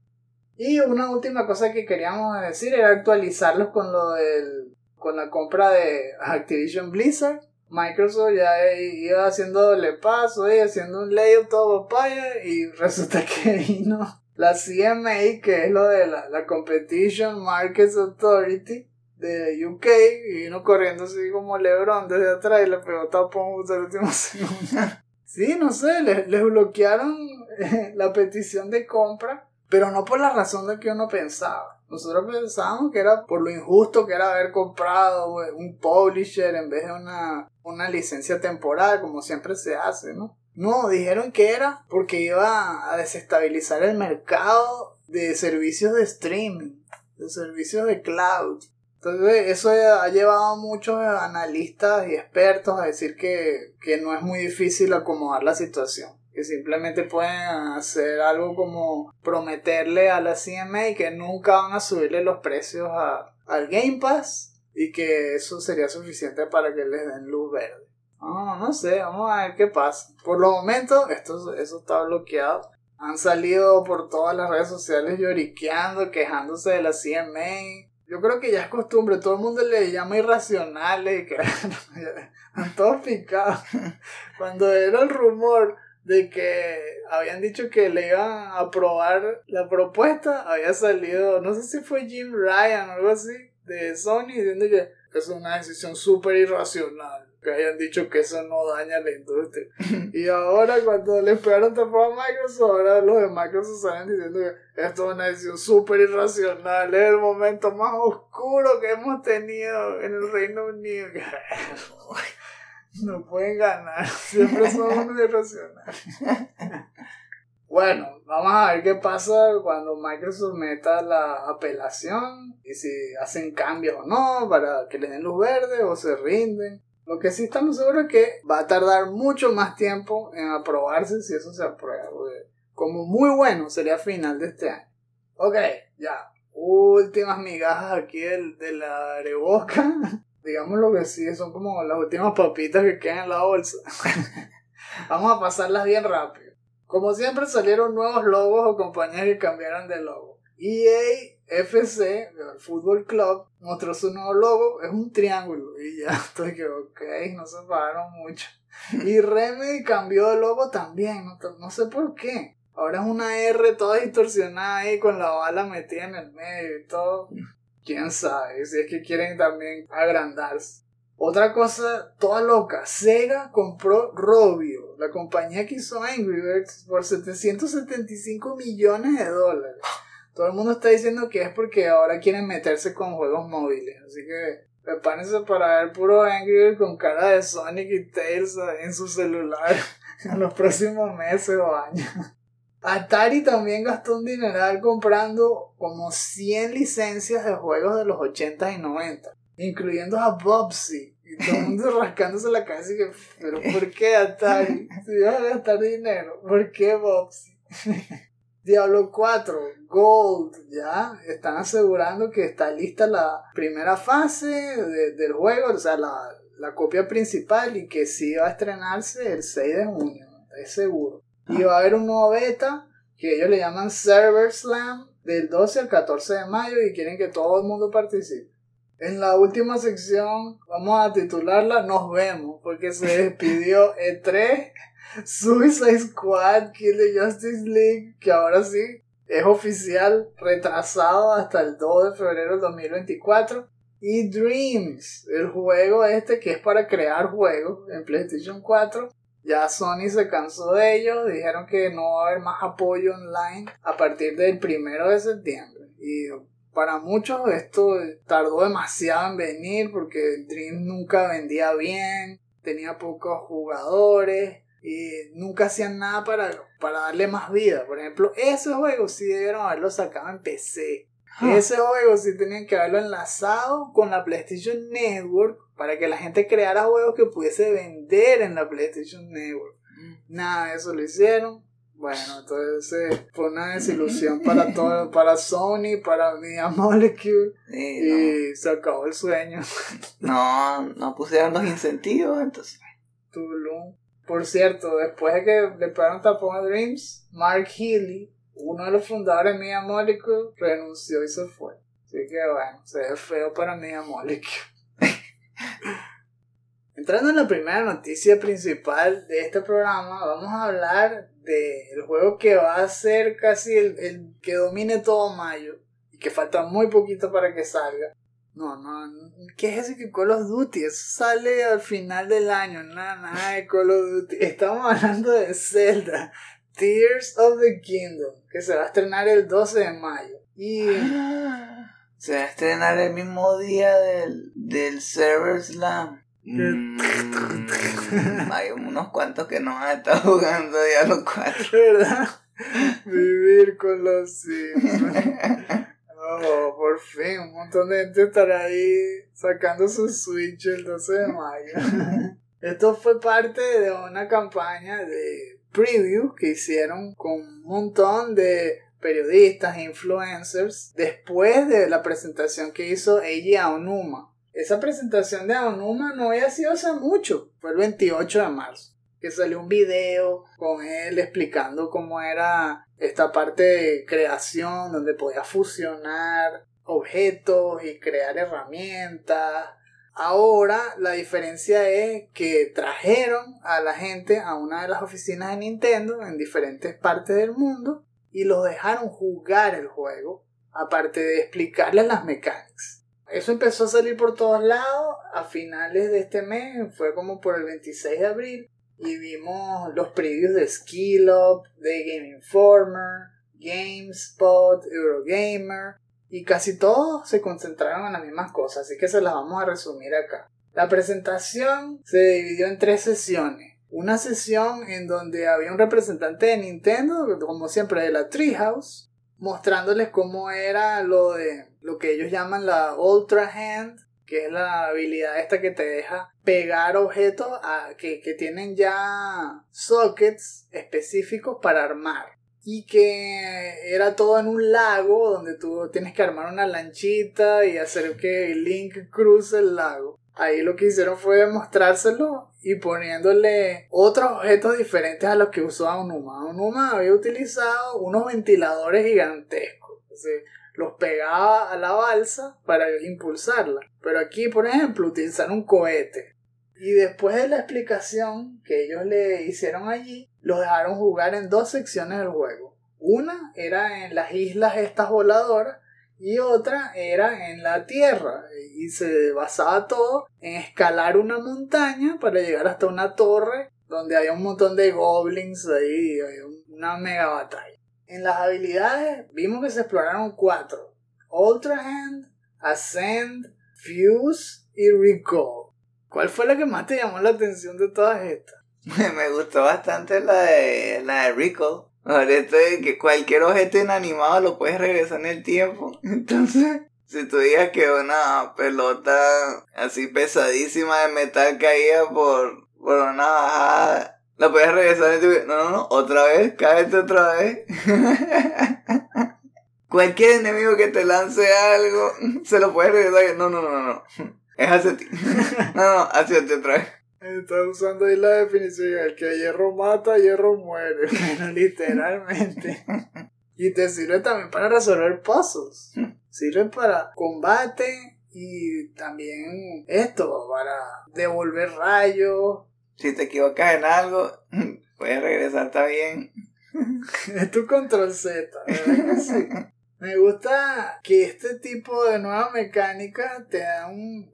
Y una última cosa que queríamos decir era actualizarlos con lo del. con la compra de Activision Blizzard Microsoft ya iba haciendo doble paso y haciendo un layout todo papaya y resulta que vino la CMA que es lo de la, la Competition Markets Authority de UK y vino corriendo así como Lebron desde atrás y le pegó tapón justo el último segundo. sí, no sé, les, les bloquearon eh, la petición de compra, pero no por la razón de que uno pensaba. Nosotros pensábamos que era por lo injusto que era haber comprado un publisher en vez de una, una licencia temporal, como siempre se hace, ¿no? No, dijeron que era porque iba a desestabilizar el mercado de servicios de streaming, de servicios de cloud. Entonces eso ha llevado a muchos analistas y expertos a decir que, que no es muy difícil acomodar la situación que simplemente pueden hacer algo como prometerle a la CMA que nunca van a subirle los precios a, al Game Pass y que eso sería suficiente para que les den luz verde. No, no sé, vamos a ver qué pasa. Por lo momento, esto, eso está bloqueado. Han salido por todas las redes sociales lloriqueando, quejándose de la CMA. Yo creo que ya es costumbre, todo el mundo le llama irracionales y que todos picados. Cuando era el rumor de que habían dicho que le iban a aprobar la propuesta, había salido, no sé si fue Jim Ryan o algo así, de Sony, diciendo que es una decisión súper irracional. Que hayan dicho que eso no daña la industria. y ahora, cuando le pegaron tapó a Microsoft, ahora los de Microsoft salen diciendo que esto es una decisión súper irracional. Es el momento más oscuro que hemos tenido en el Reino Unido. No pueden ganar, siempre son irracionales. bueno, Vamos a ver qué pasa cuando Microsoft meta la apelación y si hacen cambios o no para que le den luz verde o se rinden. Lo que sí estamos seguros es que va a tardar mucho más tiempo en aprobarse si eso se aprueba. Como muy bueno sería final de este año. Ok, ya. Últimas migajas aquí del, de la areboca. Digamos lo que sí, son como las últimas papitas que quedan en la bolsa. Vamos a pasarlas bien rápido. Como siempre salieron nuevos logos o compañías que cambiaron de logo. EA FC, el Fútbol Club, mostró su nuevo logo, es un triángulo. Y ya estoy que, ok, no se pagaron mucho. Y Remedy cambió de logo también, no, no sé por qué. Ahora es una R toda distorsionada ahí con la bala metida en el medio y todo. Quién sabe, si es que quieren también agrandarse. Otra cosa toda loca, Sega compró Robio, la compañía que hizo Angry Birds, por 775 millones de dólares. Todo el mundo está diciendo que es porque ahora quieren meterse con juegos móviles, así que prepárense para ver puro Angry Birds con cara de Sonic y Tails en su celular en los próximos meses o años. Atari también gastó un dineral comprando como 100 licencias de juegos de los 80 y 90, incluyendo a Bobsy. Y todo el mundo rascándose la cabeza y que, pero ¿por qué Atari? Si vas a gastar dinero, ¿por qué Bobsy? Diablo 4, Gold, ya están asegurando que está lista la primera fase de- del juego, o sea, la, la copia principal y que sí va a estrenarse el 6 de junio, es seguro. Y va a haber un nuevo beta que ellos le llaman Server Slam del 12 al 14 de mayo y quieren que todo el mundo participe. En la última sección vamos a titularla Nos vemos porque se despidió E3, Suicide Squad, Kill the Justice League, que ahora sí es oficial, retrasado hasta el 2 de febrero del 2024. Y Dreams, el juego este que es para crear juegos en PlayStation 4, ya Sony se cansó de ello, dijeron que no va a haber más apoyo online a partir del primero de septiembre. Y para muchos esto tardó demasiado en venir porque Dream nunca vendía bien, tenía pocos jugadores y nunca hacían nada para, para darle más vida. Por ejemplo, ese juego sí debieron haberlo sacado en PC. Ese juego sí tenían que haberlo enlazado con la PlayStation Network para que la gente creara juegos que pudiese vender en la PlayStation Network. Nada de eso lo hicieron. Bueno, entonces eh, fue una desilusión para todo, para Sony, para Media Molecule Sí, y se acabó el sueño. no, no, no pusieron los incentivos, entonces. Tulum. Por cierto, después de que le pegaron tapón a Dreams, Mark Healy, uno de los fundadores de Media Molecule, renunció y se fue. Así que bueno, se ve feo para Media Molecule. Entrando en la primera noticia principal de este programa, vamos a hablar del juego que va a ser casi el, que domine todo mayo y que falta muy poquito para que salga. No, no, ¿qué es ese que Call of Duty? Eso sale al final del año, nada, nada de Call of Duty. Estamos hablando de Zelda, Tears of the Kingdom, que se va a estrenar el 12 de mayo. Y Se va a estrenar el mismo día del, del Server Slam. Mm, hay unos cuantos que no han estado jugando ya los cuatro. ¿verdad? Vivir con los Sims. Oh, por fin, un montón de gente estará ahí sacando su Switch el 12 de mayo. Esto fue parte de una campaña de preview que hicieron con un montón de periodistas e influencers después de la presentación que hizo Eiji Aonuma. Esa presentación de Aonuma no había sido hace mucho, fue el 28 de marzo que salió un video con él explicando cómo era esta parte de creación donde podía fusionar objetos y crear herramientas. Ahora la diferencia es que trajeron a la gente a una de las oficinas de Nintendo en diferentes partes del mundo y los dejaron jugar el juego, aparte de explicarles las mecánicas. Eso empezó a salir por todos lados a finales de este mes, fue como por el 26 de abril y vimos los previews de Skill Up, de Game Informer, GameSpot, Eurogamer y casi todos se concentraron en las mismas cosas, así que se las vamos a resumir acá. La presentación se dividió en tres sesiones. una sesión en donde había un representante de Nintendo, como siempre de la Treehouse, mostrándoles cómo era lo de lo que ellos llaman la Ultra Hand, que es la habilidad esta que te deja pegar objetos a, que, que tienen ya sockets específicos para armar. Y que era todo en un lago donde tú tienes que armar una lanchita y hacer que Link cruce el lago. Ahí lo que hicieron fue demostrárselo y poniéndole otros objetos diferentes a los que usaba Onuma. Onuma había utilizado unos ventiladores gigantescos. los pegaba a la balsa para impulsarla. Pero aquí, por ejemplo, utilizaron un cohete. Y después de la explicación que ellos le hicieron allí, los dejaron jugar en dos secciones del juego. Una era en las islas estas voladoras y otra era en la tierra y se basaba todo en escalar una montaña para llegar hasta una torre donde había un montón de goblins ahí, había una mega batalla. En las habilidades vimos que se exploraron cuatro: Ultra Hand, Ascend, Fuse y Recall. ¿Cuál fue la que más te llamó la atención de todas estas? Me gustó bastante la de, la de Recall. Esto de que cualquier objeto inanimado lo puedes regresar en el tiempo. Entonces, si tú digas que una pelota así pesadísima de metal caía por, por una bajada, la puedes regresar en el tiempo. No, no, no, otra vez, cáete otra vez. Cualquier enemigo que te lance algo, se lo puedes regresar. No, no, no, no. Es hacia ti. No, no, hacia ti otra vez. Estás usando ahí la definición, el que hierro mata, hierro muere. Bueno, literalmente. Y te sirve también para resolver puzzles. Sirve para combate y también esto, para devolver rayos. Si te equivocas en algo, puedes regresar también. es tu control Z, ¿verdad sí? Me gusta que este tipo de nueva mecánica te da un,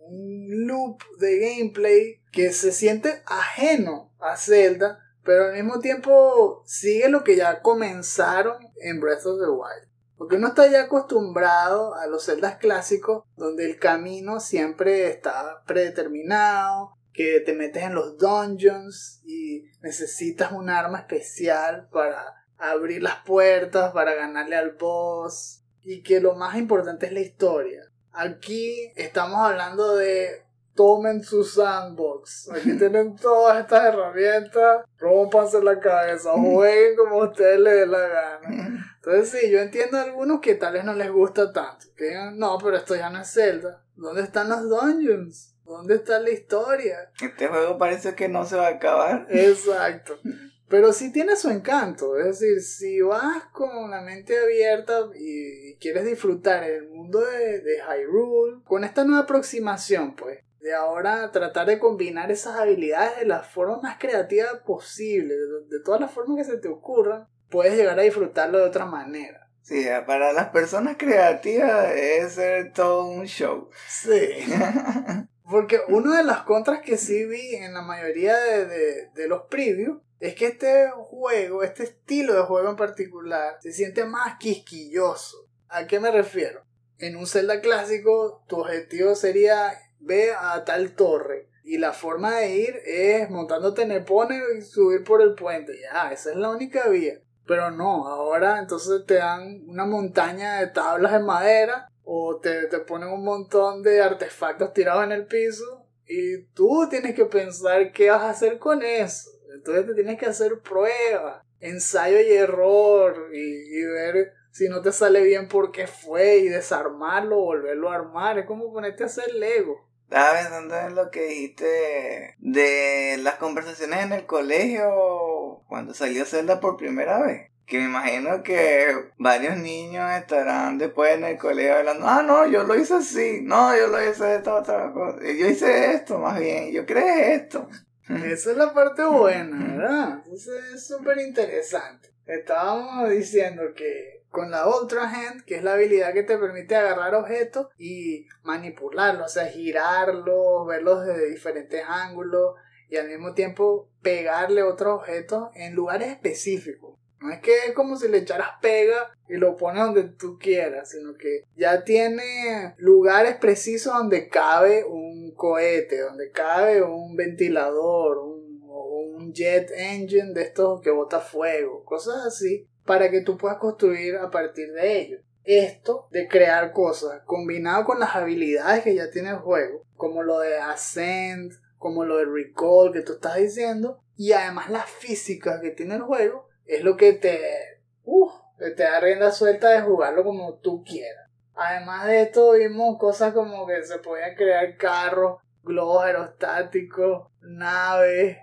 loop de gameplay que se siente ajeno a Zelda, pero al mismo tiempo sigue lo que ya comenzaron en Breath of the Wild. Porque uno está ya acostumbrado a los Zeldas clásicos, donde el camino siempre está predeterminado, que te metes en los dungeons y necesitas un arma especial para abrir las puertas para ganarle al boss y que lo más importante es la historia. Aquí estamos hablando de tomen su sandbox. Aquí tienen todas estas herramientas, rompanse la cabeza, jueguen como a ustedes les dé la gana. Entonces sí, yo entiendo a algunos que tal vez no les gusta tanto. Que digan, no, pero esto ya no es Zelda. ¿Dónde están los dungeons? ¿Dónde está la historia? Este juego parece que no se va a acabar. Exacto. Pero sí tiene su encanto, es decir, si vas con la mente abierta y quieres disfrutar el mundo de, de Hyrule, con esta nueva aproximación, pues, de ahora tratar de combinar esas habilidades de la forma más creativa posible, de, todas las formas que se te ocurran, puedes llegar a disfrutarlo de otra manera. Sí, para las personas creativas es ser todo un show. Sí. Porque una de las contras que sí vi en la mayoría de, de, de los previews es que este juego, este estilo de juego en particular, se siente más quisquilloso. ¿A qué me refiero? En un Zelda clásico, tu objetivo sería ver a tal torre. Y la forma de ir es montándote en el pone y subir por el puente. Ya, esa es la única vía. Pero no, ahora entonces te dan una montaña de tablas de madera o te, te ponen un montón de artefactos tirados en el piso y tú tienes que pensar qué vas a hacer con eso. Entonces te tienes que hacer pruebas, ensayo y error y, ver si no te sale bien por qué fue y desarmarlo, volverlo a armar. Es como ponerte a hacer Lego. Estaba pensando en lo que dijiste de las conversaciones en el colegio cuando salió Zelda por primera vez. Que me imagino que varios niños estarán después en el colegio hablando, ah, no, yo lo hice así, no, yo lo hice esta otra cosa, yo hice esto más bien, yo creé esto. Esa es la parte buena, ¿verdad? Eso es súper interesante. Estábamos diciendo que con la Ultra Hand, que es la habilidad que te permite agarrar objetos y manipularlos, o sea, girarlos, verlos desde diferentes ángulos y al mismo tiempo pegarle otros objetos en lugares específicos. No es que es como si le echaras pega y lo pones donde tú quieras, sino que ya tiene lugares precisos donde cabe un cohete, donde cabe un ventilador, un, un jet engine de estos que bota fuego, cosas así, para que tú puedas construir a partir de ello. Esto de crear cosas, combinado con las habilidades que ya tiene el juego, como lo de Ascend, como lo de Recall que tú estás diciendo, y además la física que tiene el juego, es lo que te, uh, te da rienda suelta de jugarlo como tú quieras. Además de esto, vimos cosas como que se podían crear carros, globos aerostáticos, naves.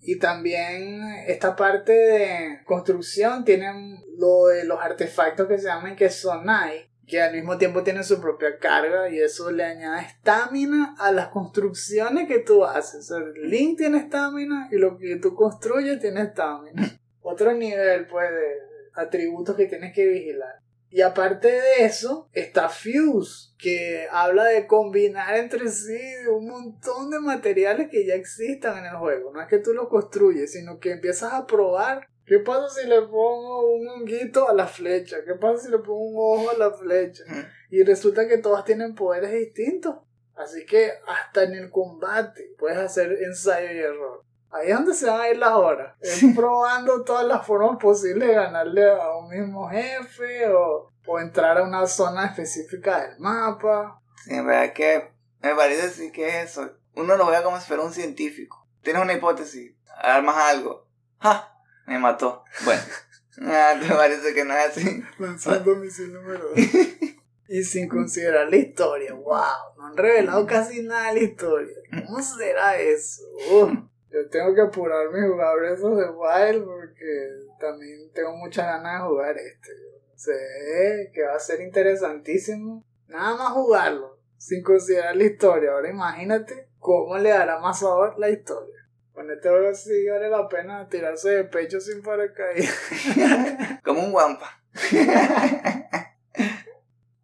Y también esta parte de construcción tienen lo de los artefactos que se llaman que sonai, que al mismo tiempo tienen su propia carga y eso le añade estamina a las construcciones que tú haces. O el Link tiene estamina y lo que tú construyes tiene estamina. Otro nivel pues de atributos que tienes que vigilar. Y aparte de eso, está Fuse, que habla de combinar entre sí un montón de materiales que ya existan en el juego. No es que tú lo construyes, sino que empiezas a probar. ¿Qué pasa si le pongo un honguito a la flecha? ¿Qué pasa si le pongo un ojo a la flecha? Y resulta que todas tienen poderes distintos. Así que hasta en el combate puedes hacer ensayo y error. Ahí es donde se van a ir las horas. Es probando todas las formas posibles de ganarle a un mismo jefe o, o entrar a una zona específica del mapa. Sí, en verdad que me parece así que es eso. Uno lo ve como si fuera un científico. Tienes una hipótesis, armas algo. ¡Ja! Me mató. Bueno, ah, te parece que no es así. Lanzando misil número 2. y sin considerar la historia. ¡Wow! No han revelado casi nada de la historia. ¿Cómo será eso? Uh. Yo tengo que apurarme y jugar Breath of the Wild porque también tengo muchas ganas de jugar este. Sé que va a ser interesantísimo. Nada más jugarlo, sin considerar la historia. Ahora imagínate cómo le dará más sabor la historia. Con este juego sí vale la pena tirarse de pecho sin paracaídas. Como un guampa.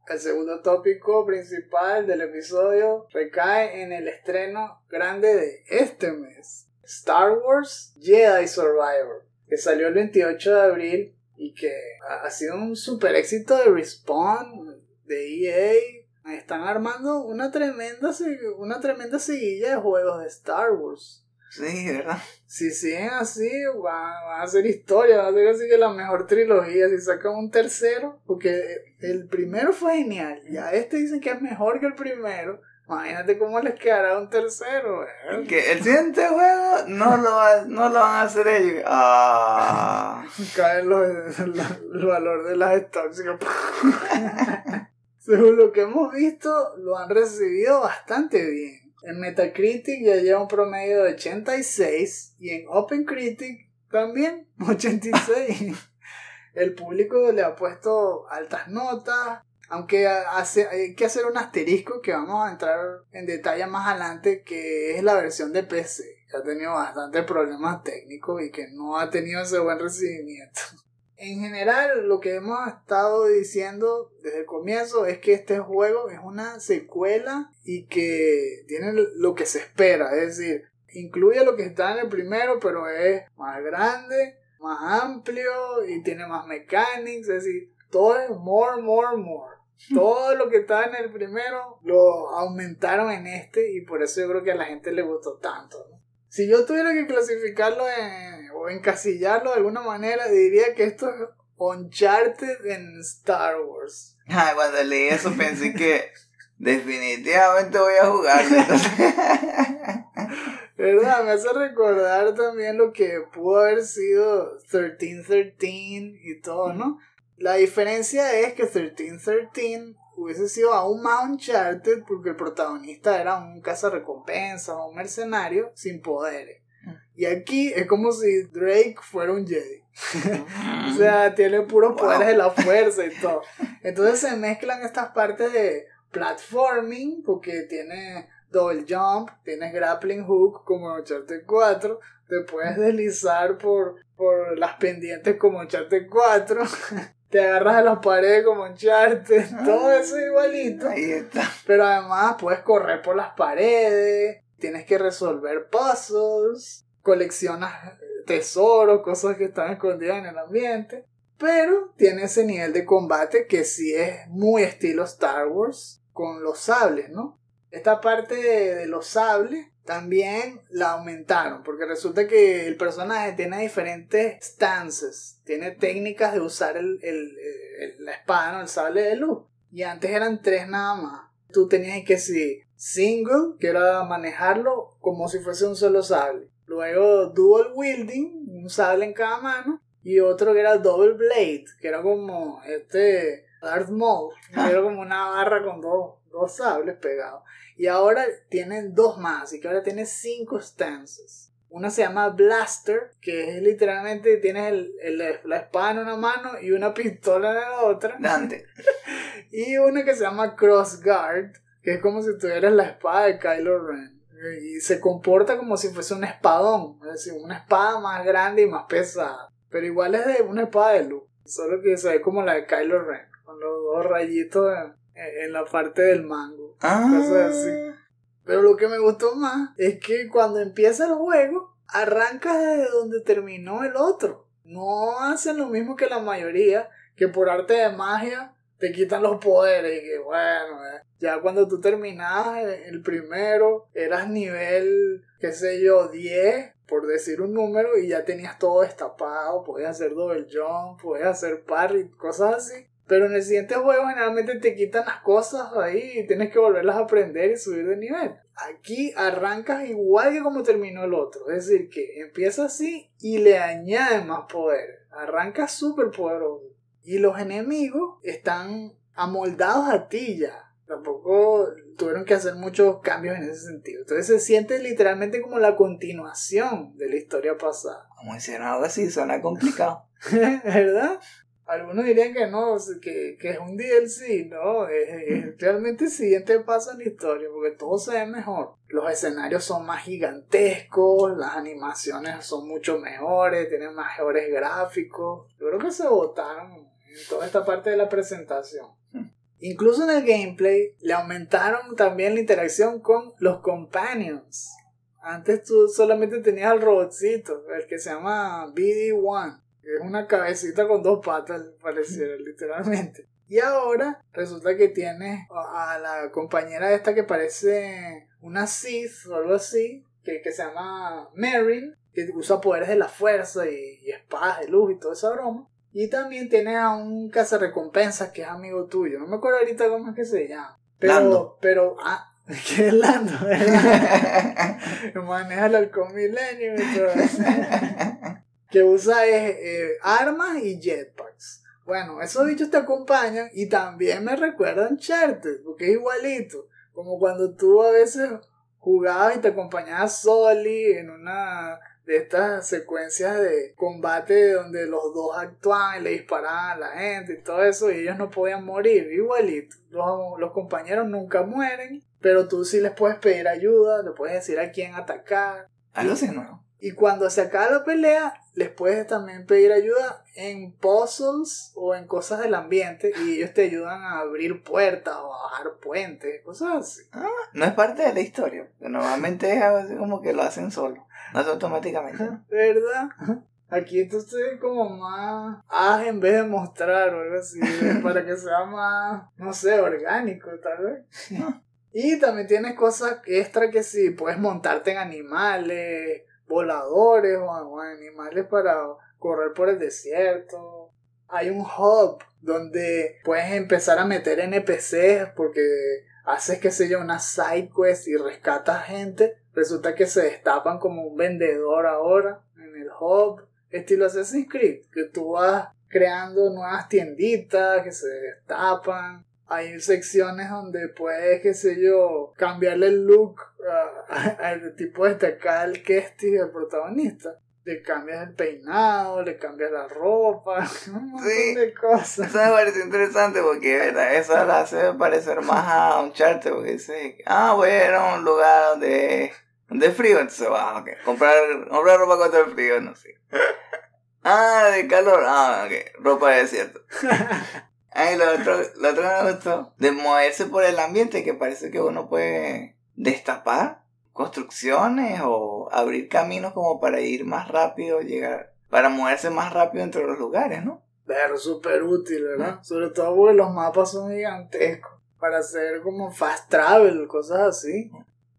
El segundo tópico principal del episodio recae en el estreno grande de este mes. Star Wars Jedi Survivor, que salió el 28 de abril y que ha sido un super éxito de Respawn, de EA. Están armando una tremenda, una tremenda seguilla de juegos de Star Wars. Sí, ¿verdad? Si siguen así, van, a hacer historia, van a ser así que la mejor trilogía. Si sacan un tercero, porque el primero fue genial, ya este dicen que es mejor que el primero. Imagínate cómo les quedará un tercero. Que el siguiente juego no lo, va, no lo van a hacer ellos. Ah. Caen los, el valor de las stocks. Según lo que hemos visto, lo han recibido bastante bien. En Metacritic ya lleva un promedio de 86 y en OpenCritic también 86. El público le ha puesto altas notas, aunque hace, hay que hacer un asterisco que vamos a entrar en detalle más adelante, que es la versión de PC, que ha tenido bastantes problemas técnicos y que no ha tenido ese buen recibimiento. En general, lo que hemos estado diciendo desde el comienzo es que este juego es una secuela y que tiene lo que se espera, es decir, incluye lo que está en el primero, pero es más grande, más amplio y tiene más mechanics, es decir, todo es more, more, more. Todo lo que estaba en el primero lo aumentaron en este y por eso yo creo que a la gente le gustó tanto. Si yo tuviera que clasificarlo o encasillarlo de alguna manera, diría que esto es Uncharted en Star Wars. Ay, cuando leí eso pensé que definitivamente voy a jugarlo. ¿Verdad? Me hace recordar también lo que pudo haber sido 1313 y todo, ¿no? La diferencia es que 1313 hubiese sido aún más Uncharted porque el protagonista era un cazarrecompensa o un mercenario sin poderes. Y aquí es como si Drake fuera un Jedi. o sea, tiene puros poderes de la fuerza y todo. Entonces se mezclan estas partes de platforming porque tiene double jump, tienes grappling hook como Uncharted 4, te puedes deslizar por, por las pendientes como Uncharted 4 te agarras a las paredes como un charter, todo eso igualito. Ahí está. Pero además puedes correr por las paredes, tienes que resolver puzzles, coleccionas tesoros, cosas que están escondidas en el ambiente. Pero tiene ese nivel de combate que sí es muy estilo Star Wars, con los sables, ¿no? Esta parte de, los sables También la aumentaron, porque resulta que el personaje tiene diferentes stances, tiene técnicas de usar el, el- la espada, ¿no? el sable de luz. Y antes eran tres nada más. Tú tenías que si single, que era manejarlo como si fuese un solo sable. Luego dual wielding, un sable en cada mano. Y otro que era double blade, que era como este Darth Maul, que era como una barra con dos, dos sables pegados. Y ahora tienen dos más, así que ahora tiene cinco stances. Una se llama Blaster, que es literalmente tienes el, el- la espada en una mano y una pistola en la otra. Dante. Y una que se llama Crossguard, que es como si tuvieras la espada de Kylo Ren. Y se comporta como si fuese un espadón, es decir, una espada más grande y más pesada. Pero igual es de una espada de luz, solo que se ve como la de Kylo Ren, con los dos rayitos en, en la parte del mango. Ah. Así. Pero lo que me gustó más es que cuando empieza el juego, arranca desde donde terminó el otro. No hacen lo mismo que la mayoría, que por arte de magia te quitan los poderes. Y que bueno, eh, ya cuando tú terminabas el, el primero, eras nivel, qué sé yo, 10, por decir un número, y ya tenías todo destapado. Podías hacer double jump, podías hacer parry, cosas así. Pero en el siguiente juego generalmente te quitan las cosas ahí y tienes que volverlas a aprender y subir de nivel. Aquí arrancas igual que como terminó el otro. Es decir, que empieza así y le añade más poder. Arranca súper poderoso. Y los enemigos están amoldados a ti ya. Tampoco tuvieron que hacer muchos cambios en ese sentido. Entonces se siente literalmente como la continuación de la historia pasada. Como hicieron algo así, suena complicado. ¿Verdad? Algunos dirían que no, que, que es un DLC, no, es, es realmente el siguiente paso en la historia, porque todo se ve mejor. Los escenarios son más gigantescos, las animaciones son mucho mejores, tienen mejores gráficos. Yo creo que se votaron en toda esta parte de la presentación. Incluso en el gameplay le aumentaron también la interacción con los companions. Antes tú solamente tenías al robotcito, el que se llama BD-1. Es una cabecita con dos patas, pareciera, literalmente. Y ahora resulta que tienes a la compañera esta que parece una Sith o algo así, que, que se llama Merrin, que usa poderes de la fuerza y, y espadas de luz y toda esa broma. Y también tienes a un cazarrecompensas que es amigo tuyo. No me acuerdo ahorita cómo es que se llama. Pero, Lando. pero, ah, que es Lando. Maneja el halcón milenio y todo eso. Que usa es, eh, armas y jetpacks. Bueno, esos bichos te acompañan y también me recuerdan Uncharted, porque es igualito. Como cuando tú a veces jugabas y te acompañaba Soli en una de estas secuencias de combate donde los dos actuaban y le disparaban a la gente y todo eso y ellos no podían morir, igualito. Los, los compañeros nunca mueren, pero tú sí les puedes pedir ayuda, le puedes decir a quién atacar. Algo así nuevo. Y cuando se acaba la pelea, les puedes también pedir ayuda en puzzles o en cosas del ambiente y ellos te ayudan a abrir puertas o a bajar puentes, cosas así. No es parte de la historia. Normalmente es algo así como que lo hacen solo. No es automáticamente. ¿Verdad? Aquí entonces es como más haz en vez de mostrar o algo así, para que sea más, no sé, orgánico tal vez. Y también tienes cosas extra que sí, puedes montarte en animales, voladores o, animales para correr por el desierto. Hay un hub donde puedes empezar a meter NPCs porque haces, qué sé yo, una side quest y rescatas gente. Resulta que se destapan como un vendedor ahora en el hub, estilo Assassin's Creed, que tú vas creando nuevas tienditas que se destapan. Hay secciones donde puedes, qué sé yo, cambiarle el look ah, al tipo de acá al Kestis, el protagonista. Le cambias el peinado, le cambias la ropa, un montón Sí. de cosas. Eso me parece interesante porque ¿verdad? eso lo hace parecer más a un charter porque dice, ah, voy a ir a un lugar donde, donde es frío, entonces va, ok, comprar, comprar ropa contra el frío, no sé. Ah, de calor, ah, ok, ropa de desierto. Ay, lo otro, lo otro me gustó, de moverse por el ambiente, que parece que uno puede destapar construcciones o abrir caminos como para ir más rápido, llegar, para moverse más rápido entre los lugares, ¿no? Pero súper útil, ¿verdad? Sobre todo porque los mapas son gigantescos. Para hacer como fast travel, cosas así.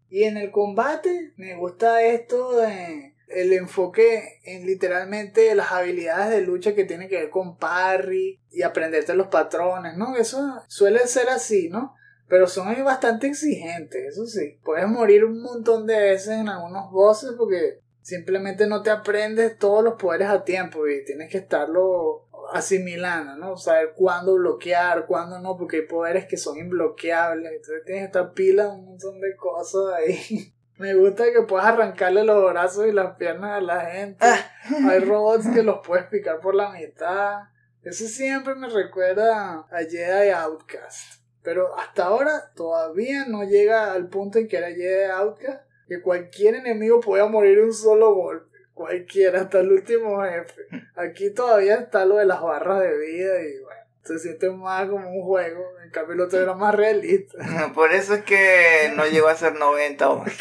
Y en el combate me gusta esto de el enfoque en literalmente las habilidades de lucha que tienen que ver con parry y aprenderte los patrones, ¿no? Eso suele ser así, ¿no? Pero son bastante exigentes, eso sí. Puedes morir un montón de veces en algunos bosses porque simplemente no te aprendes todos los poderes a tiempo y tienes que estarlo asimilando, ¿no? Saber cuándo bloquear, cuándo no, porque hay poderes que son imbloqueables, entonces tienes esta pila un montón de cosas ahí. Me gusta que puedas arrancarle los brazos y las piernas a la gente. Hay robots que los puedes picar por la mitad. Eso siempre me recuerda a Jedi Outcast. Pero hasta ahora todavía no llega al punto en que era Jedi Outcast que cualquier enemigo pueda morir un solo golpe. Cualquiera, hasta el último jefe. Aquí todavía está lo de las barras de vida y bueno, se siente más como un juego. Otro era más realista. Por eso es que no llegó a ser 90 o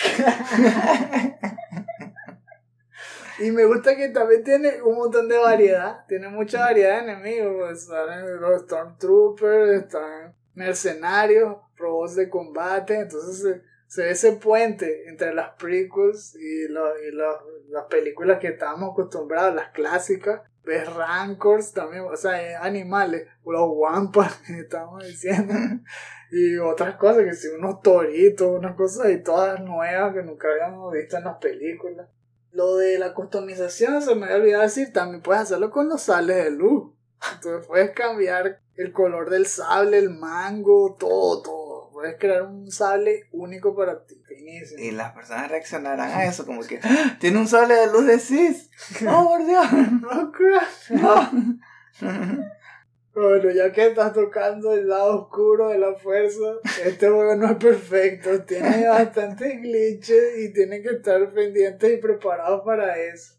Y me gusta que también tiene un montón de variedad. Tiene mucha variedad de enemigos. Pues, Están los Stormtroopers, están mercenarios, robots de combate. Entonces se, se ve ese puente entre las prequels y, lo- y lo- las películas que estábamos acostumbrados, las clásicas. Ves rancors también, o sea, eh, animales, los que estamos diciendo. Y otras cosas, que si unos toritos, unas cosas y todas nuevas que nunca habíamos visto en las películas. Lo de la customización, se me había olvidado decir, también puedes hacerlo con los sables de luz. Entonces puedes cambiar el color del sable, el mango, todo, todo. Puedes crear un sable único para ti. Finísimo. Y las personas reaccionarán a eso como que "¡Ah! tiene un sable de luz de cis. Oh, por Dios. Crap. No. Bueno, ya que estás tocando el lado oscuro de la fuerza, este juego no es perfecto, tiene bastantes glitches y tienen que estar pendientes y preparados para eso.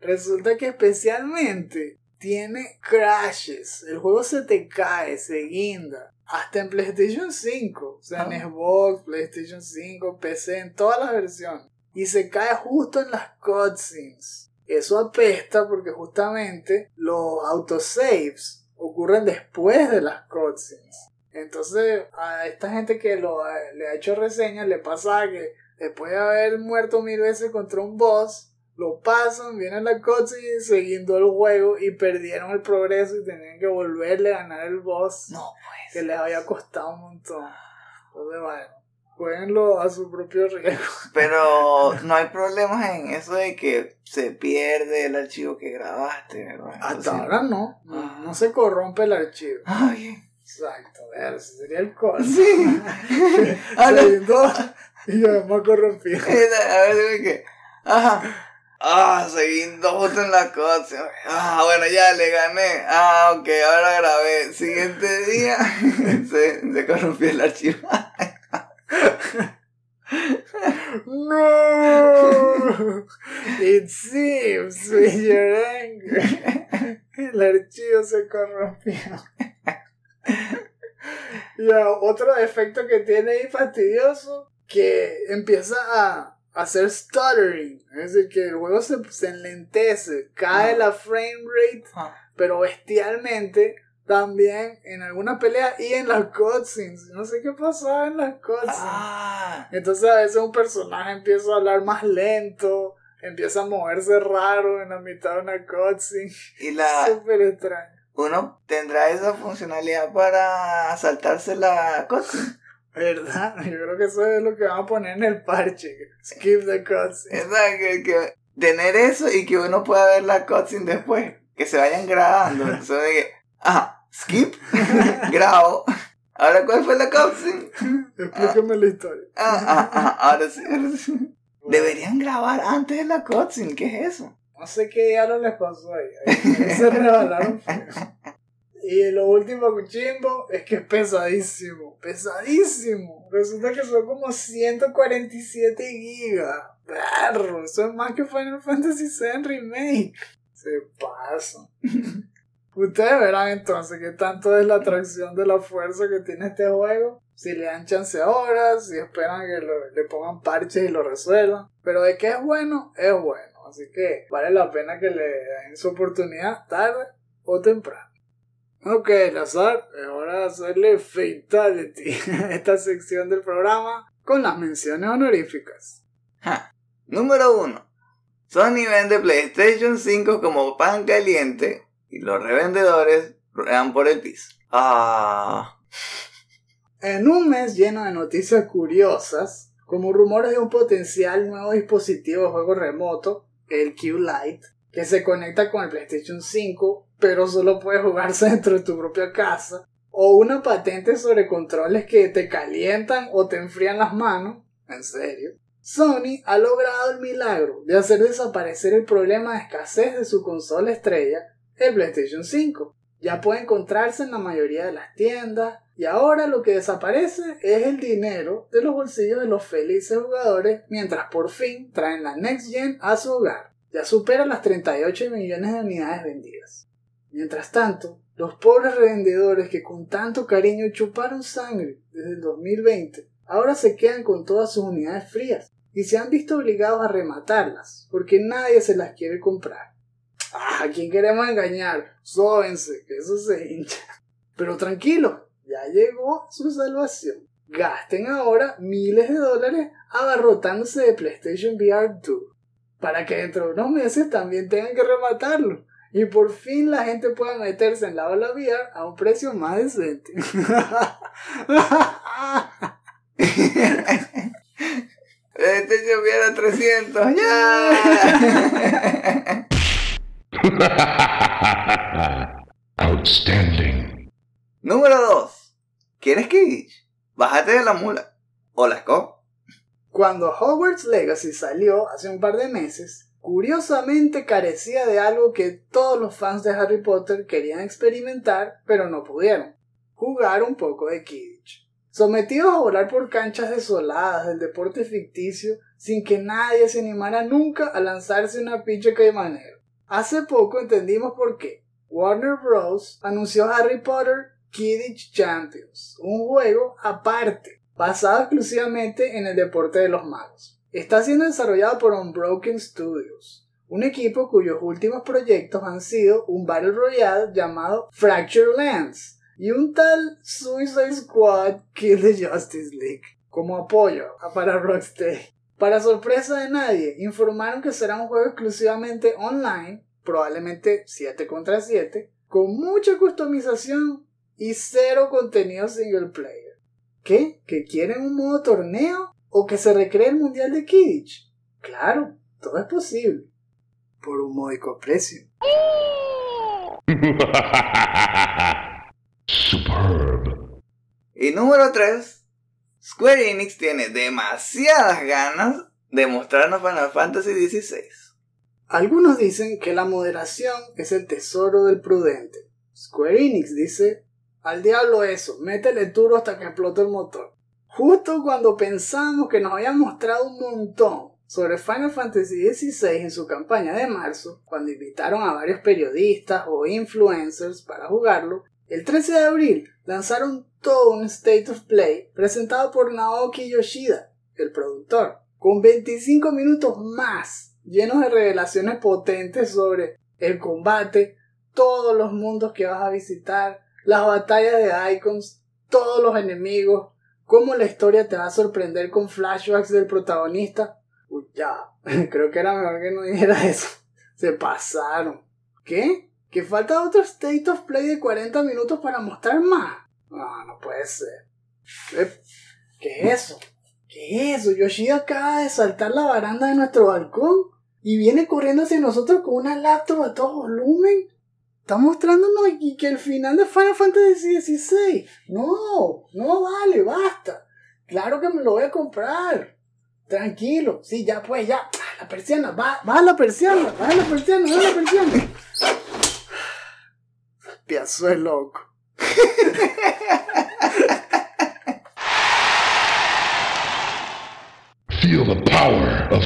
Resulta que especialmente tiene crashes, el juego se te cae, se guinda, hasta en PlayStation 5, o sea, en Ah. Xbox, PlayStation 5, PC, en todas las versiones. Y se cae justo en las cutscenes. Eso apesta porque justamente los autosaves ocurren después de las cutscenes. Entonces, a esta gente que lo le ha hecho reseñas le pasa que después de haber muerto mil veces contra un boss, lo pasan, viene la cutscene siguiendo el juego y perdieron el progreso y tenían que volverle a ganar el boss No, que pues. les había costado un montón. Entonces, bueno, jueguenlo a su propio riesgo. Pero no hay problemas en eso de que se pierde el archivo que grabaste, ¿verdad? Hasta Entonces- ahora no, no, no se corrompe el archivo. Ah, bien. Exacto, a ver, ese sería el colmo. Sí. Ahora- y además corrompido. A ver, dime que. Ajá. Ah, seguí dos en la cosa. Ah, bueno, ya le gané. Ah, ok, ahora grabé. Siguiente día se, corrompió el archivo. No, it seems with your anger. El archivo se corrompió. Ya, otro defecto que tiene ahí fastidioso, que empieza a hacer stuttering, es decir, que el juego se, se enlentece, cae la frame rate pero bestialmente también en alguna pelea y en las cutscenes. No sé qué pasaba en las cutscenes. Ah, Entonces a veces un personaje empieza a hablar más lento, empieza a moverse raro en la mitad de una cutscene. y la. Súper extraño. Uno tendrá esa funcionalidad para saltarse la cosa. ¿Verdad? Yo creo que eso es lo que van a poner en el parche. Skip the cutscene. Esa, que, que tener eso y que uno pueda ver la cutscene después. Que se vayan grabando. Entonces, de que, ajá, skip, grabo. Ahora, ¿cuál fue la cutscene? Explíqueme la historia. Ah, ah, ah, ahora sí, ahora sí. Deberían grabar antes de la cutscene, ¿qué es eso? No sé qué diablos les pasó ahí. Ahí se rebalaron. Y lo último cuchimbo es que es pesadísimo. Pesadísimo. Resulta que son como 147 gigas. Perro. Eso es más que Final Fantasy VII Remake. Se pasa. Ustedes verán entonces qué tanto es la atracción de la fuerza que tiene este juego. Si le dan chance ahora, si esperan que lo- le pongan parches y lo resuelvan. Pero de que es bueno, es bueno. Así que vale la pena que le den su oportunidad tarde o temprano. Ok, Lazar, es hora de hacerle fatality a esta sección del programa con las menciones honoríficas. Ja. Número 1. Sony vende PlayStation 5 como pan caliente y los revendedores ruedan por el piso. Ah. En un mes lleno de noticias curiosas, como rumores de un potencial nuevo dispositivo de juego remoto, el Q-Lite, que se conecta con el PlayStation 5, pero solo puede jugarse dentro de tu propia casa, o una patente sobre controles que te calientan o te enfrían las manos, en serio, Sony ha logrado el milagro de hacer desaparecer el problema de escasez de su consola estrella, el PlayStation 5. Ya puede encontrarse en la mayoría de las tiendas, y ahora lo que desaparece es el dinero de los bolsillos de los felices jugadores mientras por fin traen la Next Gen a su hogar. Ya supera las 38 millones de unidades vendidas. Mientras tanto, los pobres revendedores que con tanto cariño chuparon sangre desde el 2020, ahora se quedan con todas sus unidades frías y se han visto obligados a rematarlas porque nadie se las quiere comprar. Ah, ¿a quién queremos engañar? Sóbense, que eso se hincha. Pero tranquilo, ya llegó su salvación. Gasten ahora miles de dólares abarrotándose de PlayStation VR 2 para que dentro de unos meses también tengan que rematarlo y por fin la gente pueda meterse en la ola VR a un precio más decente. Este se hubiera 300. ¡Ya! Outstanding. Número 2. ¿Quieres Kidditch? Bájate de la mula. O la escoba. Cuando Hogwarts Legacy salió hace un par de meses, curiosamente carecía de algo que todos los fans de Harry Potter querían experimentar, pero no pudieron. Jugar un poco de Kidditch. Sometidos a volar por canchas desoladas del deporte ficticio sin que nadie se animara nunca a lanzarse una pinche caimanero. Hace poco entendimos por qué. Warner Bros. anunció Harry Potter Kidditch Champions, un juego aparte, basado exclusivamente en el deporte de los magos. Está siendo desarrollado por Unbroken Studios, un equipo cuyos últimos proyectos han sido un Battle Royale llamado Fracture Lands y un tal Suicide Squad Kill the Justice League como apoyo para Rocksteady. Para sorpresa de nadie, informaron que será un juego exclusivamente online, probablemente 7 contra 7, con mucha customización y cero contenido single player. ¿Qué? ¿Que quieren un modo torneo? ¿O que se recree el Mundial de Kidditch? Claro, todo es posible. Por un módico precio. Superb. Y número 3. Square Enix tiene demasiadas ganas de mostrarnos Final Fantasy XVI. Algunos dicen que la moderación es el tesoro del prudente. Square Enix dice, al diablo eso, métele turbo hasta que explote el motor. Justo cuando pensamos que nos habían mostrado un montón sobre Final Fantasy XVI en su campaña de marzo, cuando invitaron a varios periodistas o influencers para jugarlo, el 13 de abril lanzaron todo un State of Play presentado por Naoki Yoshida, el productor, con 25 minutos más llenos de revelaciones potentes sobre el combate, todos los mundos que vas a visitar, las batallas de icons, todos los enemigos, cómo la historia te va a sorprender con flashbacks del protagonista. Uy, ya, creo que era mejor que no dijera eso. Se pasaron. ¿Qué? ¿Que falta otro State of Play de 40 minutos para mostrar más? No, no puede ser. ¿Qué es eso? ¿Qué es eso? Yoshida acaba de saltar la baranda de nuestro balcón y viene corriendo hacia nosotros con una laptop a todo volumen. Está mostrándonos y que el final de Final Fantasy XVI. No, no vale, basta. Claro que me lo voy a comprar. Tranquilo. Sí, ya pues, ya. La persiana, va, baja la persiana, baja la persiana, baja la persiana. Piazo de loco. Feel the power of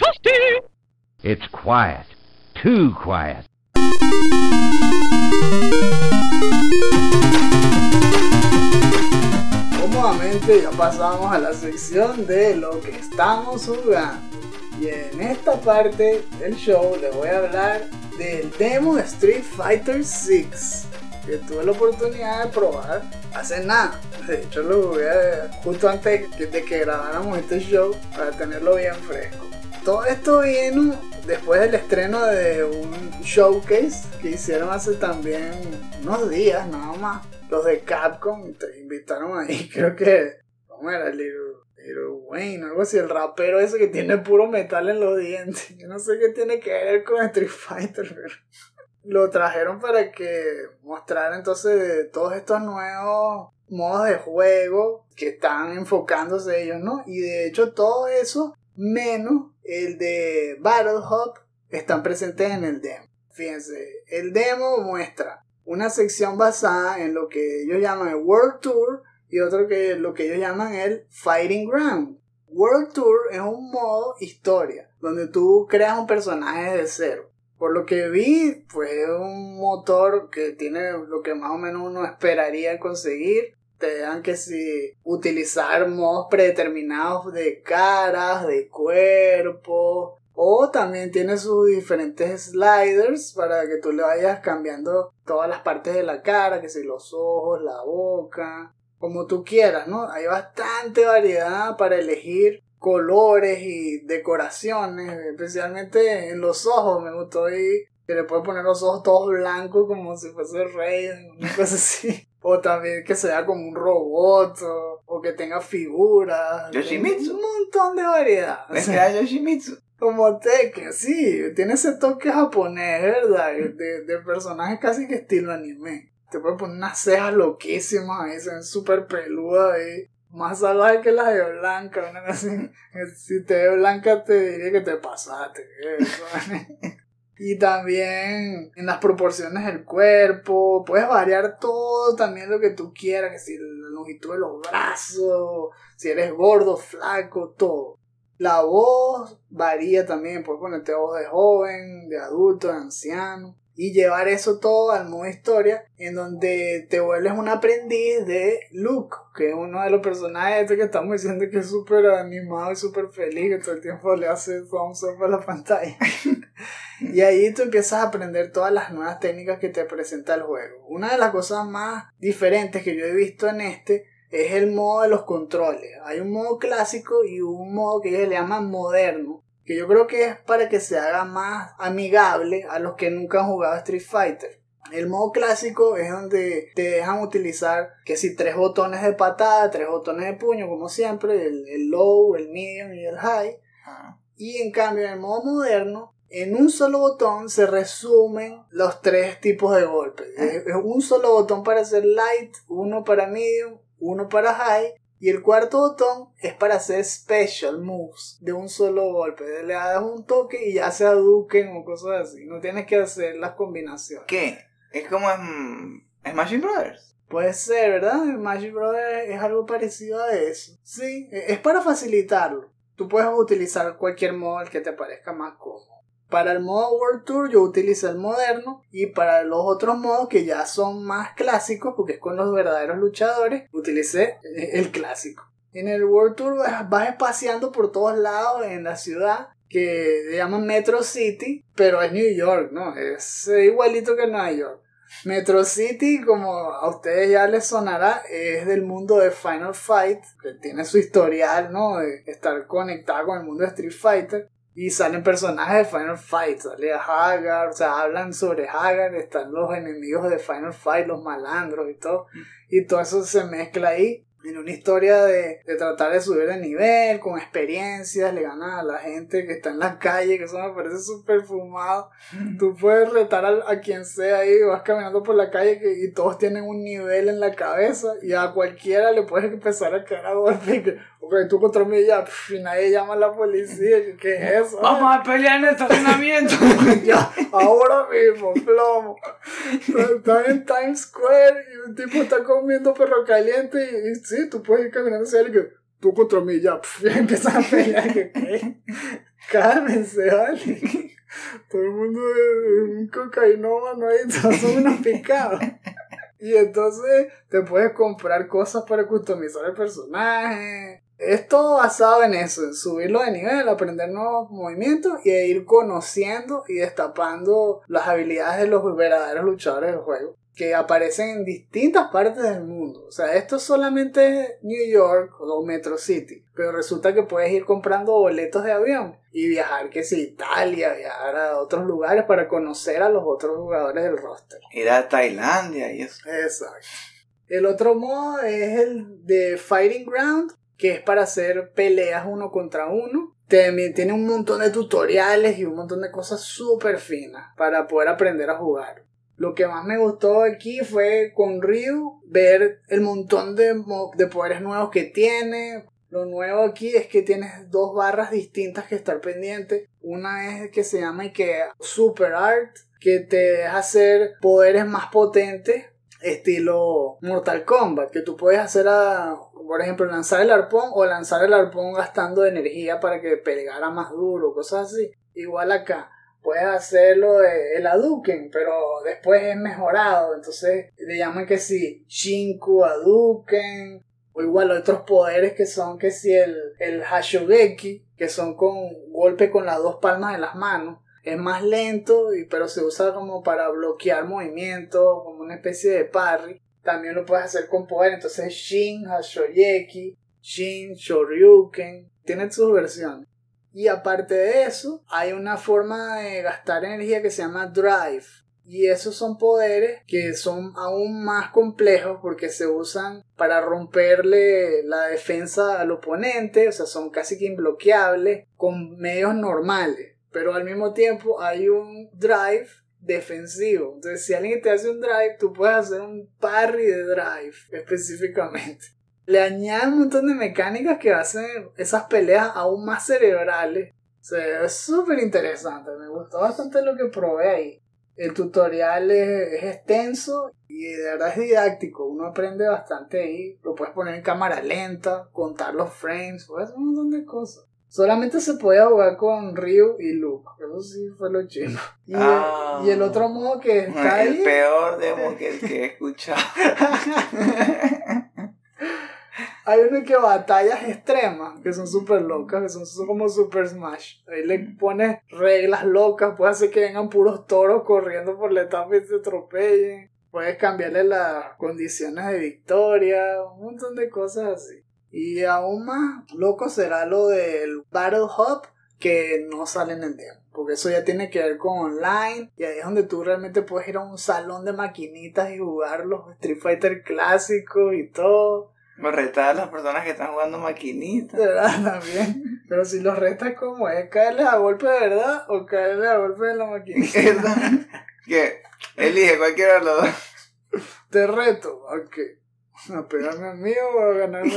It's quiet. Too quiet. Cómodamente ya pasamos a la sección de lo que estamos jugando. Y en esta parte del show les voy a hablar del demo de Street Fighter 6. que tuve la oportunidad de probar hace nada. De hecho, lo jugué justo antes de que grabáramos este show para tenerlo bien fresco. Todo esto vino después del estreno de un showcase que hicieron hace también unos días nada más. Los de Capcom te invitaron ahí, creo que, ¿cómo era? Little, Little Wayne, algo así, el rapero ese que tiene puro metal en los dientes. Yo no sé qué tiene que ver con Street Fighter, pero lo trajeron para que mostrara entonces todos estos nuevos modos de juego que están enfocándose ellos, ¿no? Y de hecho todo eso, menos el de Battle Hub, están presentes en el demo. Fíjense, el demo muestra una sección basada en lo que ellos llaman el World Tour y otro que lo que ellos llaman el Fighting Ground. World Tour es un modo historia, donde tú creas un personaje de cero. Por lo que vi, pues es un motor que tiene lo que más o menos uno esperaría conseguir. Te dan que si utilizar modos predeterminados de caras, de cuerpo, o también tiene sus diferentes sliders para que tú le vayas cambiando todas las partes de la cara, que si los ojos, la boca, como tú quieras, ¿no? Hay bastante variedad para elegir colores y decoraciones, especialmente en los ojos, me gustó ahí que le puedes poner los ojos todos blancos como si fuese rey, una cosa así. O también que sea como un robot, o, que tenga figuras. Yoshimitsu. Un montón de variedad. O ¿Ves que sea, Yoshimitsu? como Tekken, sí, tiene ese toque japonés, ¿verdad? De, de personaje casi que estilo anime. Te puede poner unas cejas loquísimas ahí, se ven súper peludas ahí. Más salvaje que las de Blanca, así. Si te ve Blanca te diría que te pasaste. eso. Y también en las proporciones del cuerpo, puedes variar todo también lo que tú quieras, que si la longitud de los brazos, si eres gordo, flaco, todo. La voz varía también, puedes ponerte voz de joven, de adulto, de anciano. Y llevar eso todo al modo historia, en donde te vuelves un aprendiz de Luke, que es uno de los personajes este que estamos diciendo que es súper animado y súper feliz, que todo el tiempo le hace thumbs up a la pantalla. y ahí tú empiezas a aprender todas las nuevas técnicas que te presenta el juego. Una de las cosas más diferentes que yo he visto en este es el modo de los controles. Hay un modo clásico y un modo que ellos le llaman moderno, que yo creo que es para que se haga más amigable a los que nunca han jugado Street Fighter. El modo clásico es donde te dejan utilizar que si tres botones de patada, tres botones de puño, como siempre, el, el low, el medium y el high. Ah. Y en cambio, en el modo moderno, en un solo botón se resumen los tres tipos de golpes. Es, es un solo botón para hacer light, uno para medium, uno para high. Y el cuarto botón es para hacer special moves de un solo golpe. Le das un toque y ya se aduquen o cosas así. No tienes que hacer las combinaciones. ¿Qué? Es como en Smashing Brothers. Puede ser, ¿verdad? El Magic Brother es algo parecido a eso. Sí, e- es para facilitarlo. Tú puedes utilizar cualquier modo el que te parezca más cómodo. Para el modo World Tour yo utilicé el moderno y para los otros modos que ya son más clásicos, porque es con los verdaderos luchadores, utilicé el clásico. En el World Tour vas espaciando por todos lados en la ciudad que le llaman Metro City, pero es New York, ¿no? Es igualito que Nueva York. Metro City, como a ustedes ya les sonará, es del mundo de Final Fight, que tiene su historial, ¿no? De estar conectado con el mundo de Street Fighter. Y salen personajes de Final Fight, sale Hagar, o sea, hablan sobre Hagar, están los enemigos de Final Fight, los malandros y todo. Y todo eso se mezcla ahí en una historia de, de tratar de subir de nivel, con experiencias, le ganas a la gente que está en la calle, que eso me parece súper fumado. Tú puedes retar a, a quien sea ahí, vas caminando por la calle que, y todos tienen un nivel en la cabeza y a cualquiera le puedes empezar a caer a golpe y que, ok, tú contra mí ya, y nadie llama a la policía, ¿qué es eso? Vamos a pelear en el estacionamiento. ya, ahora mismo, plomo. Están en Times Square y un tipo está comiendo perro caliente y, y sí, tú puedes ir caminando hacia él y que tú contra mí ya, ya empiezan a pelear. Que, ¿qué? Cálmense, vale. Todo el mundo es un cocainómano ahí, todos son unos picados. Y entonces te puedes comprar cosas para customizar el personaje. Es todo basado en eso, en subirlo de nivel, aprender nuevos movimientos y ir conociendo y destapando las habilidades de los verdaderos luchadores del juego. que aparecen en distintas partes del mundo. O sea, esto solamente es New York o Metro City, pero resulta que puedes ir comprando boletos de avión y viajar, que si Italia, viajar a otros lugares para conocer a los otros jugadores del roster. Ir a Tailandia y eso. Exacto. El otro modo es el de Fighting Ground, que es para hacer peleas uno contra uno. También tiene un montón de tutoriales y un montón de cosas súper finas para poder aprender a jugar. Lo que más me gustó aquí fue con Ryu ver el montón de, de poderes nuevos que tiene. Lo nuevo aquí es que tienes dos barras distintas que estar pendiente. Una es que se llama y que Super Art, que te deja hacer poderes más potentes estilo Mortal Kombat, que tú puedes hacer a, por ejemplo, lanzar el arpón o lanzar el arpón gastando energía para que pegara más duro, cosas así. Igual acá, puedes hacerlo de el Hadouken, pero después es mejorado, entonces le llaman que si Shinku Hadouken, o igual otros poderes que son que si el, el Hashogeki, que son con golpe con las dos palmas de las manos es más lento, y, pero se usa como para bloquear movimientos, como una especie de parry. También lo puedes hacer con poder, entonces Shin, Hashoyeki, Shin, Shoryuken, tiene sus versiones. Y aparte de eso, hay una forma de gastar energía que se llama Drive. Y esos son poderes que son aún más complejos porque se usan para romperle la defensa al oponente, o sea, son casi que imbloqueables con medios normales pero al mismo tiempo hay un drive defensivo. Entonces, si alguien te hace un drive, tú puedes hacer un parry de drive específicamente. Le añade un montón de mecánicas que hacen esas peleas aún más cerebrales. O sea, es súper interesante. Me gustó bastante lo que probé ahí. El tutorial es, es extenso y de verdad es didáctico. Uno aprende bastante ahí. Lo puedes poner en cámara lenta, contar los frames, puedes hacer un montón de cosas. Solamente se podía jugar con Ryu y Luke. Eso sí fue lo chido. Y, Ah. el, y el otro modo que está El ahí. peor demo que, que he escuchado. Hay uno que batallas extremas, que son súper locas, que son, son como Super Smash. Ahí le pones reglas locas, puedes hacer que vengan puros toros corriendo por la etapa y se atropellen. Puedes cambiarle las condiciones de victoria, un montón de cosas así. Y aún más loco será lo del Battle Hub, que no sale en el demo. Porque eso ya tiene que ver con online. Y ahí es donde tú realmente puedes ir a un salón de maquinitas y jugar los Street Fighter clásicos y todo. Me retar a las personas que están jugando maquinitas. Verdad también. Pero si los restas como es caerles a golpe de verdad o caerles a golpe de la maquinita. Que elige cualquiera de los dos. Te reto que a pegarme a mí o a ganarme.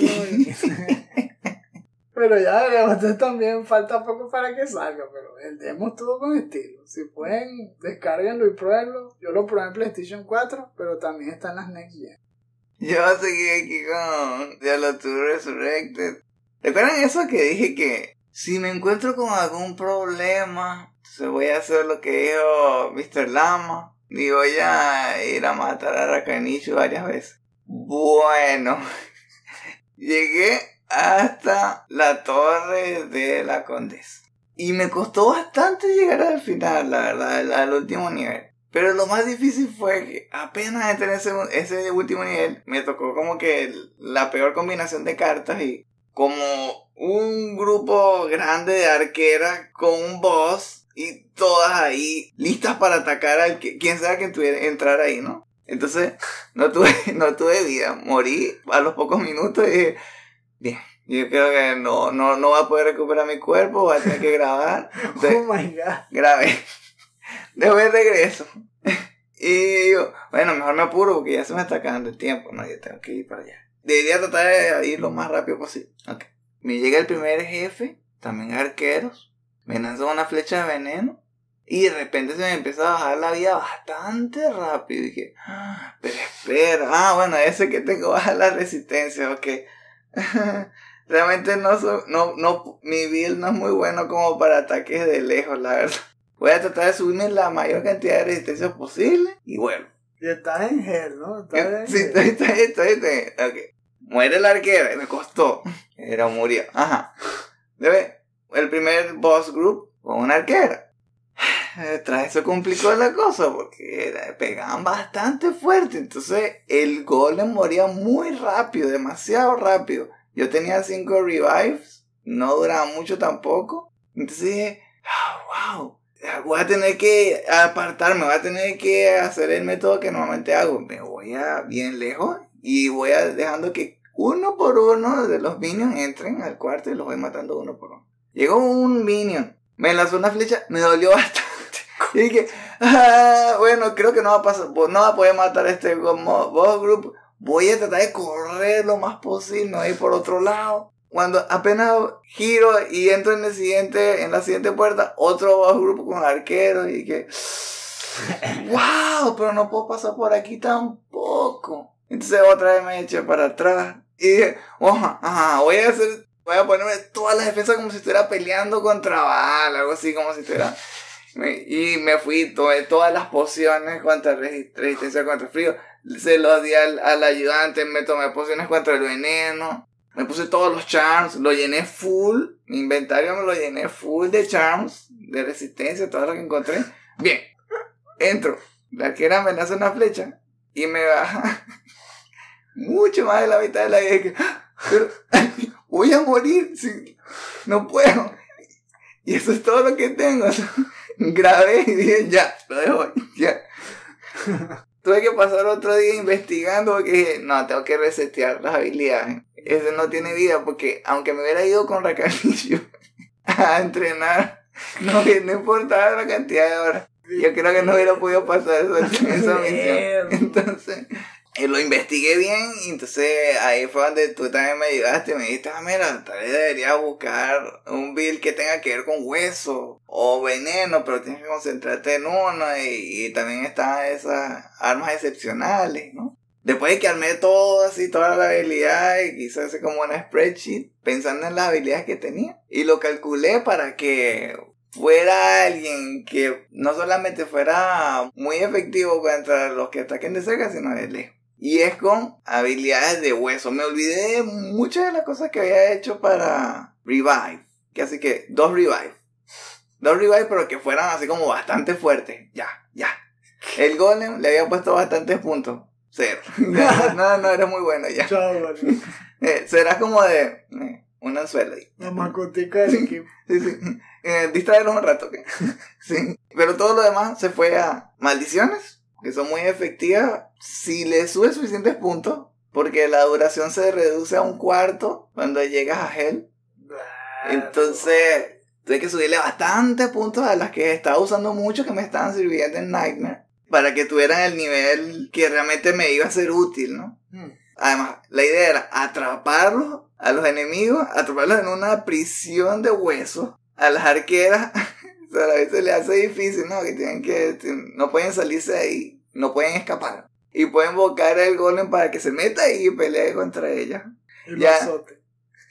Pero ya veremos, también falta poco para que salga, pero el demo estuvo con estilo. Si pueden, descárguenlo y pruébenlo. Yo lo probé en PlayStation 4, pero también está en las Next Gen. Yo seguí aquí con Diablo 2 Resurrected. ¿Recuerdan eso que dije que si me encuentro con algún problema, entonces voy a hacer lo que dijo Mr. Lama y voy a ir a matar a Rakanichu varias veces? Bueno, llegué hasta la torre de la condesa. Y me costó bastante llegar al final, la verdad, al, último nivel. Pero lo más difícil fue que apenas entré en ese, último nivel, me tocó como que la peor combinación de cartas y como un grupo grande de arqueras con un boss y todas ahí listas para atacar al que, quien sea que tuviera entrar ahí, ¿no? Entonces no tuve, no tuve vida, morí a los pocos minutos y dije, bien, yo creo que no, no, no va a poder recuperar mi cuerpo, voy a tener que grabar. Entonces, Oh my god. grabé. Después regreso. Y digo, bueno, mejor me apuro porque ya se me está acabando el tiempo, ¿no? Yo tengo que ir para allá. Debería tratar de ir lo más rápido posible. Ok. Me llega el primer jefe, también arqueros. Me lanzó una flecha de veneno. Y de repente se me empieza a bajar la vida bastante rápido. Y dije, "Ah, pero espera. Ah, bueno, ese que tengo baja la resistencia, ok. Realmente no, soy- no, no, mi build no es muy bueno como para ataques de lejos, la verdad. Voy a tratar de subirme la mayor cantidad de resistencia posible y bueno. Y estás en Hell, ¿no? Estás en Sí, estoy, estoy, estoy, estoy. Ok. Muere la arquera y me costó. Pero murió. Ajá. Debe. El primer boss group con una arquera. Tras eso complicó la cosa porque pegaban bastante fuerte. Entonces el golem moría muy rápido, demasiado rápido. Yo tenía cinco revives, no duraba mucho tampoco. Entonces dije, "Ah, wow, voy a tener que apartarme, voy a tener que hacer el método que normalmente hago. Me voy a bien lejos y voy a dejando que uno por uno de los minions entren al cuarto y los voy matando uno por uno. Llegó un minion, me lanzó una flecha, me dolió bastante. Y dije, "Ah, bueno, creo que no va a pasar, no va a poder matar a este boss group. Voy a tratar de correr lo más posible, no ir por otro lado. Cuando apenas giro y entro en el siguiente, en la siguiente puerta, otro boss group con arqueros y que, wow, pero no puedo pasar por aquí tampoco. Entonces otra vez me eché para atrás y dije, oja, ajá, voy a hacer, voy a ponerme todas las defensas como si estuviera peleando contra Val, algo así como si estuviera. Y me fui, tomé todas las pociones contra resi- resistencia contra frío. Se los di al, al ayudante, me tomé pociones contra el veneno. Me puse todos los charms, lo llené full. Mi inventario me lo llené full de charms, de resistencia, todo lo que encontré. Bien, entro. La arquera me lanza una flecha y me baja mucho más de la mitad de la vida. "Ah, voy a morir, sí, no puedo. Y eso es todo lo que tengo. Grabé y dije, ya, lo dejo, ya. Tuve que pasar otro día investigando porque dije, no, tengo que resetear las habilidades. Ese no tiene vida porque aunque me hubiera ido con Rakanillo a entrenar, no, no importaba la cantidad de horas. Yo creo que no hubiera podido pasar eso, esa misión. Entonces, eh, lo investigué bien y entonces ahí fue donde tú también me ayudaste y me dijiste, ah, mira, tal vez debería buscar un build que tenga que ver con hueso o veneno, pero tienes que concentrarte en uno y, y también están esas armas excepcionales, ¿no? Después de que armé todo así, toda la habilidad y quise hacer como una spreadsheet pensando en las habilidades que tenía y lo calculé para que fuera alguien que no solamente fuera muy efectivo contra los que ataquen de cerca, sino de lejos. Y es con habilidades de hueso. Me olvidé de muchas de las cosas que había hecho para Revive. Que así que dos Revive. Dos Revive, pero que fueran así como bastante fuertes. Ya, ya. El Golem le había puesto bastantes puntos. Cero. no, no, eres muy bueno ya. Chao, vale. Eh, será como de eh, un anzuelo ahí. La mascotica del equipo. Sí, sí. Eh, distraerlos un rato. Sí. Pero todo lo demás se fue a maldiciones, que son muy efectivas si le subes suficientes puntos, porque la duración se reduce a un cuarto cuando llegas a Hell. Entonces, tuve que subirle bastante puntos a las que estaba usando mucho que me estaban sirviendo en Nightmare, para que tuvieran el nivel que realmente me iba a ser útil, ¿no? Mm. Además, la idea era atraparlos a los enemigos, atraparlos en una prisión de huesos. A las arqueras, o sea, a veces le hace difícil, ¿no? Que tienen que, no pueden salirse de ahí, no pueden escapar. Y pueden invocar al golem para que se meta y pelee contra ella. El Ya.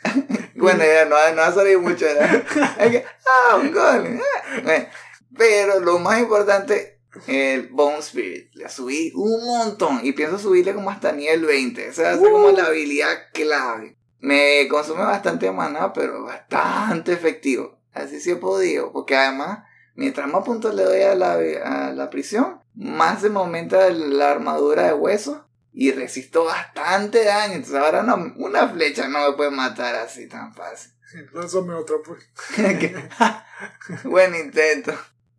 Bueno, ya no, no ha salido mucho. ¿verdad? Hay que, ah, un golem. ah. Bueno, pero lo más importante, el Bone Spirit. Le subí un montón y pienso subirle como hasta nivel 20. O sea, es como la habilidad clave. Me consume bastante maná, pero bastante efectivo. Así sí he podido, porque además, mientras más puntos le doy a la, a la prisión, más se me aumenta la armadura de hueso y resisto bastante daño. Entonces ahora una, una flecha no me puede matar así tan fácil. Lánzame otra, pues. Buen intento.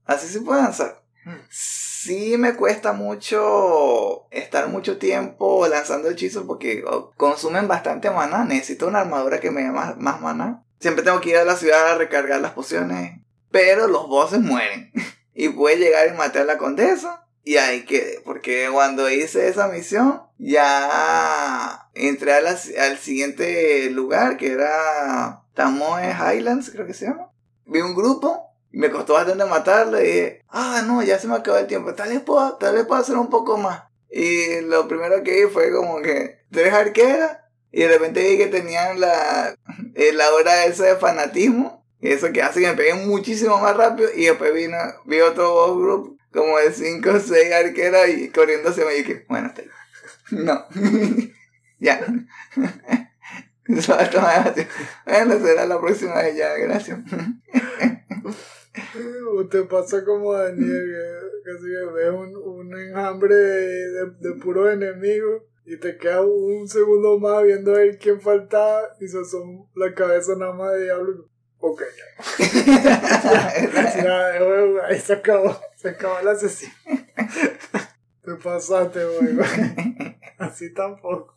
Así se puede avanzar. Sí me cuesta mucho estar mucho tiempo lanzando hechizos porque oh, consumen bastante maná. Necesito una armadura que me dé más, más maná. Siempre tengo que ir a la ciudad a recargar las pociones. Pero los bosses mueren. Y puede llegar y matar a la condesa. Y ahí quedé. Porque cuando hice esa misión, ya entré a la- al siguiente lugar que era Tamoe Highlands, creo que se llama. Vi un grupo. Me costó bastante matarlo y dije, ah, no, ya se me acabó el tiempo. Tal vez puedo, tal vez puedo hacer un poco más. Y lo primero que vi fue como que tres arqueras. Y de repente vi que tenían la, eh, la hora esa de fanatismo. Y eso que hace que me peguen muchísimo más rápido. Y después vino, vi otro boss group como de cinco o seis arqueras y corriendo hacia mí. Bueno, ahí. No. ya. Eso va a. Bueno, será la próxima vez ya, gracias. Te pasa como Daniel, que que ves un, un enjambre de, de, de puros enemigos y te quedas un segundo más viendo a ver quién faltaba y se son la cabeza nada más de diablo. Ok, ya. ya, ahí se acabó, se acabó el asesino. Te pasaste, güey. Así tampoco.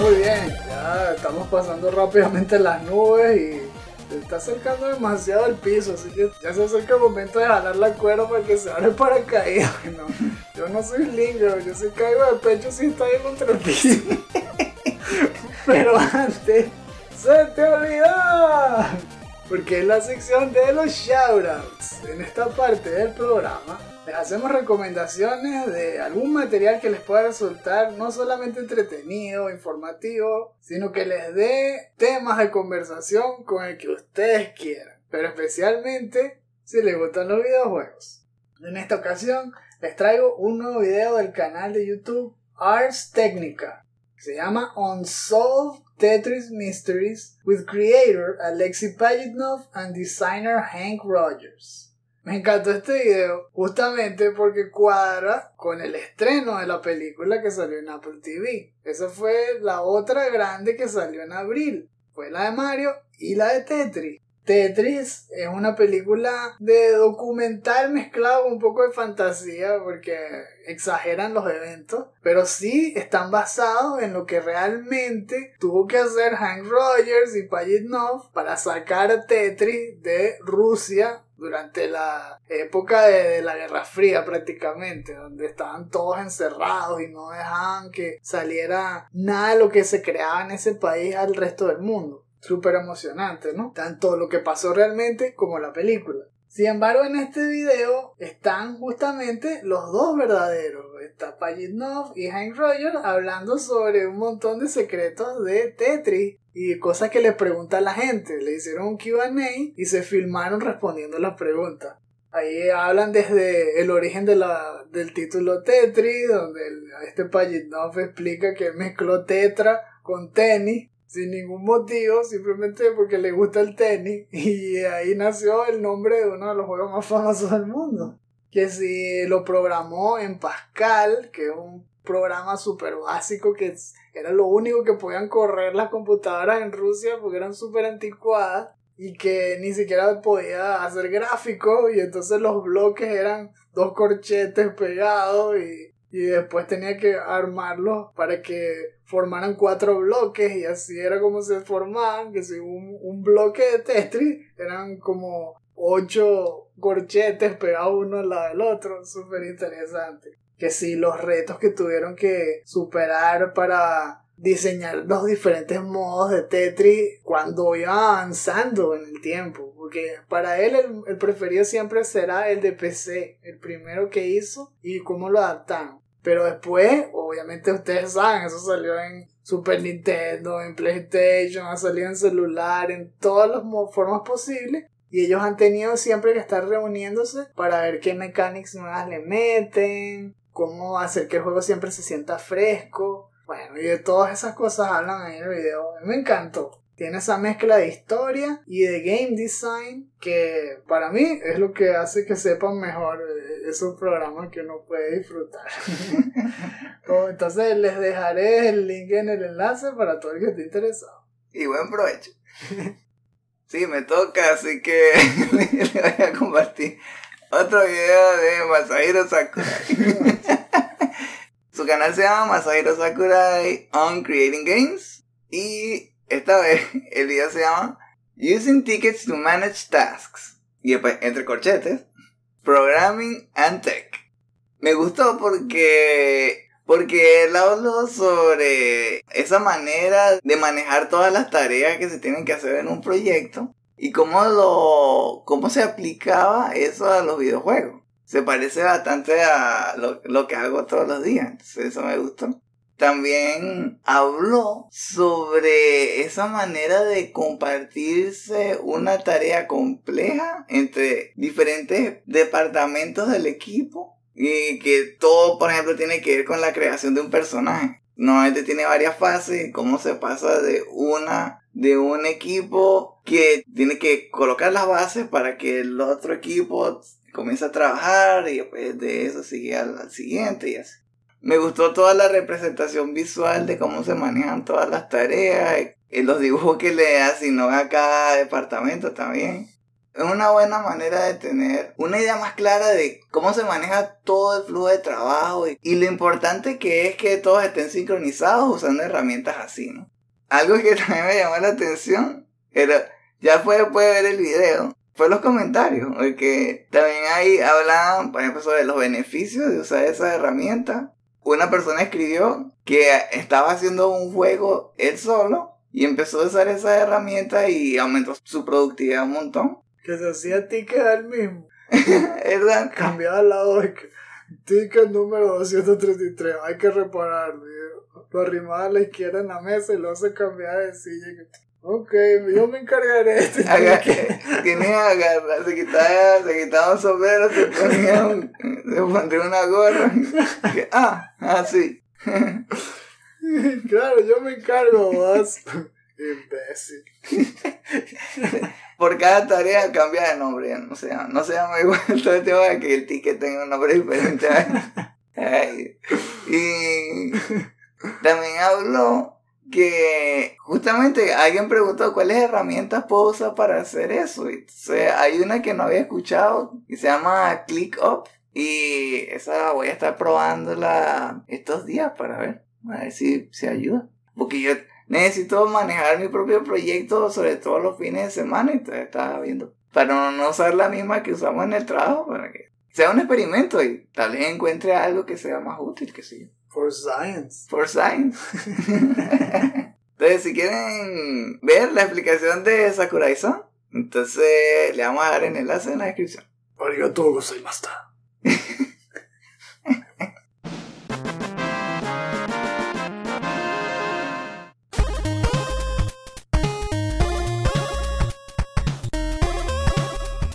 Muy bien, ya estamos pasando rápidamente las nubes y se está acercando demasiado al piso, así que ya se acerca el momento de jalar la cuerda para que se abra el paracaídas. No, yo no soy lindo, yo soy caigo de pecho si está ahí contra el piso. Pero antes, ¡se te olvidó! Porque en la sección de los shoutouts, en esta parte del programa, les hacemos recomendaciones de algún material que les pueda resultar no solamente entretenido, informativo, sino que les dé temas de conversación con el que ustedes quieran, pero especialmente si les gustan los videojuegos. En esta ocasión les traigo un nuevo video del canal de YouTube Ars Technica. Se llama Unsolved Tetris Mysteries with creator Alexei Pajitnov and designer Hank Rogers. Me encantó este video justamente porque cuadra con el estreno de la película que salió en Apple TV. Esa fue la otra grande que salió en abril. Fue la de Mario y la de Tetris. Tetris es una película de documental mezclado con un poco de fantasía porque exageran los eventos, pero sí están basados en lo que realmente tuvo que hacer Hank Rogers y Pajitnov para sacar a Tetris de Rusia durante la época de, la Guerra Fría prácticamente, donde estaban todos encerrados y no dejaban que saliera nada de lo que se creaba en ese país al resto del mundo súper emocionante, ¿no? Tanto lo que pasó realmente como la película. Sin embargo, en este video están justamente los dos verdaderos. Está Pajitnov y Hank Rogers hablando sobre un montón de secretos de Tetris y cosas que le pregunta a la gente. Le hicieron un QA y se filmaron respondiendo las preguntas. Ahí hablan desde el origen de la, del título Tetris, donde este Pajitnov explica que mezcló tetra con tenis sin ningún motivo, simplemente porque le gusta el tenis y ahí nació el nombre de uno de los juegos más famosos del mundo. Que si lo programó en Pascal, que es un programa súper básico que era lo único que podían correr las computadoras en Rusia porque eran súper anticuadas y que ni siquiera podía hacer gráficos y entonces los bloques eran dos corchetes pegados y y después tenía que armarlos para que formaran cuatro bloques y así era como se formaban, que si un, un bloque de Tetris eran como ocho corchetes pegados uno al lado del otro, súper interesante. Que si los retos que tuvieron que superar para diseñar los diferentes modos de Tetris cuando iba avanzando en el tiempo. Porque para él el, preferido siempre será el de PC, el primero que hizo y cómo lo adaptaron. Pero después, obviamente ustedes saben, eso salió en Super Nintendo, en PlayStation, ha salido en celular, en todas las formas posibles. Y ellos han tenido siempre que estar reuniéndose para ver qué mechanics nuevas le meten, cómo hacer que el juego siempre se sienta fresco. Bueno, y de todas esas cosas hablan ahí en el video. Me encantó. Tiene esa mezcla de historia y de game design que para mí es lo que hace que sepan mejor eh, esos programas que uno puede disfrutar. Entonces les dejaré el link en el enlace para todo el que esté interesado. Y buen provecho. Sí, me toca, así que le voy a compartir otro video de Masahiro Sakurai. Su canal se llama Masahiro Sakurai on Creating Games y esta vez el video se llama Using Tickets to Manage Tasks. Y después, entre corchetes, Programming and Tech. Me gustó porque porque él habló sobre esa manera de manejar todas las tareas que se tienen que hacer en un proyecto y cómo lo cómo se aplicaba eso a los videojuegos. Se parece bastante a lo, lo que hago todos los días. Entonces eso me gustó también habló sobre esa manera de compartirse una tarea compleja entre diferentes departamentos del equipo Y que todo, por ejemplo, tiene que ver con la creación de un personaje. Normalmente tiene varias fases, cómo se pasa de una, de un equipo que tiene que colocar las bases para que el otro equipo comience a trabajar y después de eso sigue al siguiente y así. Me gustó toda la representación visual de cómo se manejan todas las tareas y los dibujos que le asignó a cada departamento también. Es una buena manera de tener una idea más clara de cómo se maneja todo el flujo de trabajo y, lo importante que es que todos estén sincronizados usando herramientas así, ¿no? Algo que también me llamó la atención era, ya fue después de ver el video, fue los comentarios, porque también ahí hablaban, por ejemplo, sobre los beneficios de usar esas herramientas. Una persona escribió que estaba haciendo un juego él solo y empezó a usar esas herramientas y aumentó su productividad un montón. Que se hacía ticket al mismo. ¿Verdad? Cambiaba la lado de que ticket número 233, hay que reparar. Lo arrimaba a la izquierda en la mesa y luego se cambiaba de silla. Ok, yo me encargaré este Aga- tenía agarrar, se quitaba, se quitaba un sombrero, se ponía un, se pondría una gorra. Que, ah, así. Claro, yo me encargo, vas. Imbécil. Por cada tarea cambia de nombre, ya no se llama, no se llama igual todo el tema de que el ticket tenga un nombre diferente. Ay. Y también habló que justamente alguien preguntó cuáles herramientas puedo usar para hacer eso. Hay una que no había escuchado y se llama ClickUp. Y esa voy a estar probándola estos días para ver, a ver si, si ayuda. Porque yo necesito manejar mi propio proyecto, sobre todo los fines de semana, entonces estaba viendo. Para no usar la misma que usamos en el trabajo, para que sea un experimento y tal vez encuentre algo que sea más útil, que sí. For science. For Science. entonces, si quieren ver la explicación de Sakurai-san, entonces le vamos a dar el enlace en la descripción. Arigatou gozaimashita.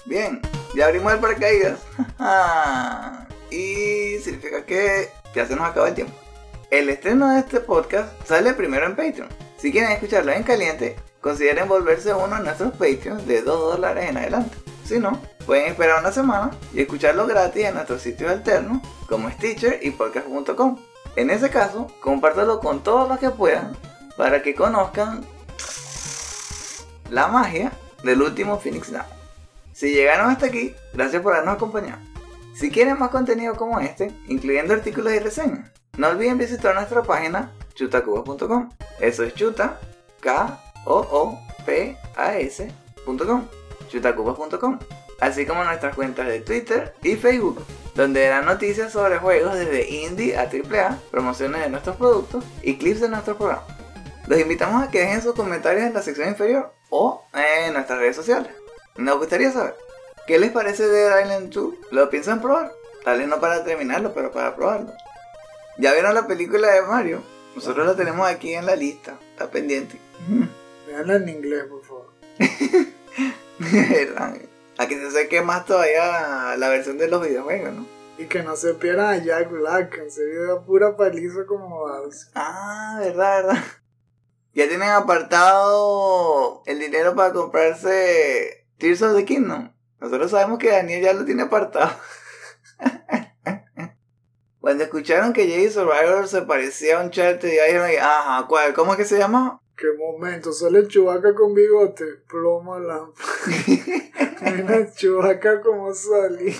Bien, ya abrimos el paracaídas. y significa que ya se nos acaba el tiempo. El estreno de este podcast sale primero en Patreon. Si quieren escucharlo en caliente, consideren volverse uno de nuestros Patreons de 2 dólares en adelante. Si no, pueden esperar una semana y escucharlo gratis en nuestros sitios alternos como Stitcher y podcast.com. En ese caso, compártelo con todos los que puedan para que conozcan la magia del último Phoenix Down. Si llegaron hasta aquí, gracias por habernos acompañado. Si quieren más contenido como este, incluyendo artículos y reseñas, no olviden visitar nuestra página chutacubas.com. Eso es chuta, k o o p a s.com, chutacubas.com, así como nuestras cuentas de Twitter y Facebook, donde dan noticias sobre juegos desde indie a AAA, promociones de nuestros productos y clips de nuestros programas. Los invitamos a que dejen sus comentarios en la sección inferior o en nuestras redes sociales. Nos gustaría saber, ¿qué les parece Dead Island 2? ¿Lo piensan probar? Tal vez no para terminarlo, pero para probarlo. ¿Ya vieron la película de Mario? Nosotros la tenemos aquí en la lista, está pendiente. Veanla en inglés, por favor. ¿Verdad? a que se seque más todavía la versión de los videojuegos, ¿no? Y que no se pierdan a Jack Black, en serio, da pura paliza como Bowser. Ah, verdad, verdad. Ya tienen apartado el dinero para comprarse Tears of the Kingdom. Nosotros sabemos que Daniel ya lo tiene apartado. Cuando escucharon que Jay Survivor se parecía a un chart, ya dijeron, ajá, ¿cuál? ¿Cómo es que se llama? Qué momento, sale Chubaca con bigote, plomo lámpara. Una Chubaca como Sally.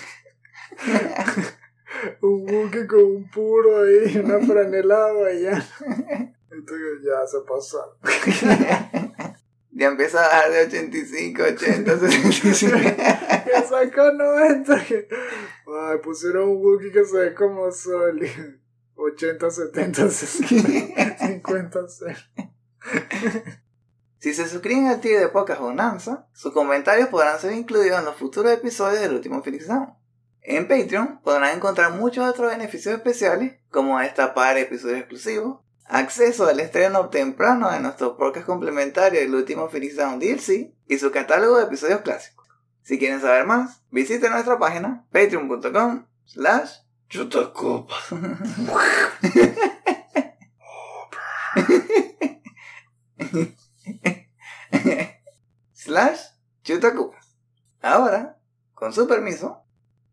un buque con un puro ahí, una franela allá. Entonces ya se pasaron. Ya empieza a bajar de 85, 80, 65. que sacó 90. Que... Ay, pusieron un Wookiee que se ve como Soli. 80, 70, 60, 50, 0. Si se suscriben al tío de Pocas Bonanza, sus comentarios podrán ser incluidos en los futuros episodios del último Phoenix Down. En Patreon podrán encontrar muchos otros beneficios especiales, como destapar episodios exclusivos, acceso al estreno temprano de nuestro podcast complementario del último Phoenix Down DLC y su catálogo de episodios clásicos. Si quieren saber más, visiten nuestra página patreon.com slash. Slash Chutacupas. Ahora, con su permiso,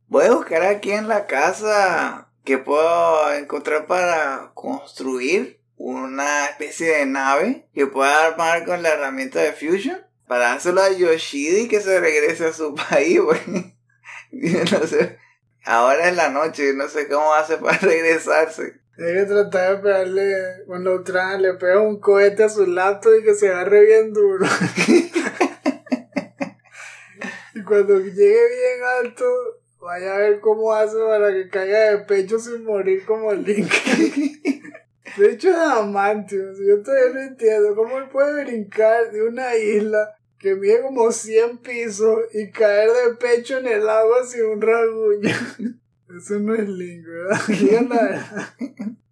voy a buscar aquí en la casa que puedo encontrar para construir una especie de nave que pueda armar con la herramienta de Fusion para dárselo a Yoshidi que se regrese a su país, güey. no sé. Ahora es la noche, no sé cómo hace para regresarse. Hay que tratar de pegarle, cuando trae, le pega un cohete a su laptop y que se agarre bien duro. y cuando llegue bien alto, vaya a ver cómo hace para que caiga de pecho sin morir como Link. De hecho, es amantio. Yo todavía no entiendo cómo él puede brincar de una isla que mide como 100 pisos y caer de pecho en el agua sin un rasguño. Eso no es Link, ¿verdad?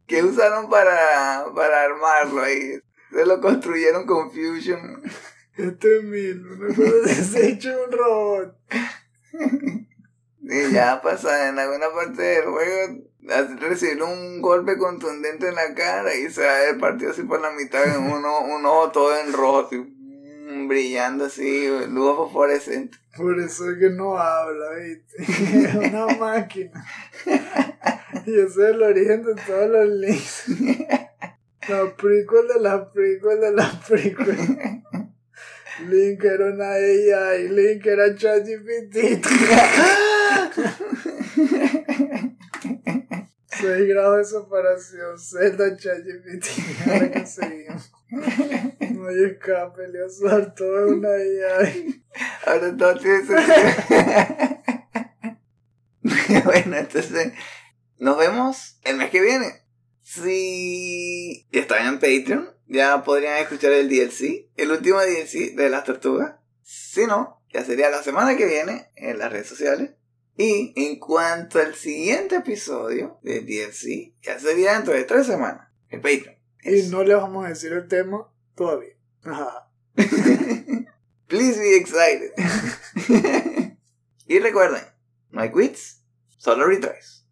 Que usaron para, para armarlo ahí. Se lo construyeron con Fusion. Este es mil, una cosa se hecho un robot. Y ya pasa en alguna parte del juego, recibir un golpe contundente en la cara y se va a ver partido así por la mitad, uno, un ojo todo en rojo, así, mm, brillando así, luz fosforescente. Por eso es que no habla, ¿viste? Es una máquina. Y ese es el origen de todos los links. La prequel de la prequel de la prequel. Link era una AI, Link era ChatGPT. 6 grados de separación, Zelda ChatGPT. Ahora que seguimos. No hay escape, le usar todo es una AI. Ahora todo tiene sentido. bueno, entonces, nos vemos el mes que viene. Si están en Patreon, ya podrían escuchar el DLC, el último DLC de las tortugas. Si no, ya sería la semana que viene en las redes sociales. Y en cuanto al siguiente episodio del DLC, ya sería dentro de tres semanas. En Patreon. Y no le vamos a decir el tema todavía. Ajá. Please be excited. y recuerden, no hay quits, solo retries.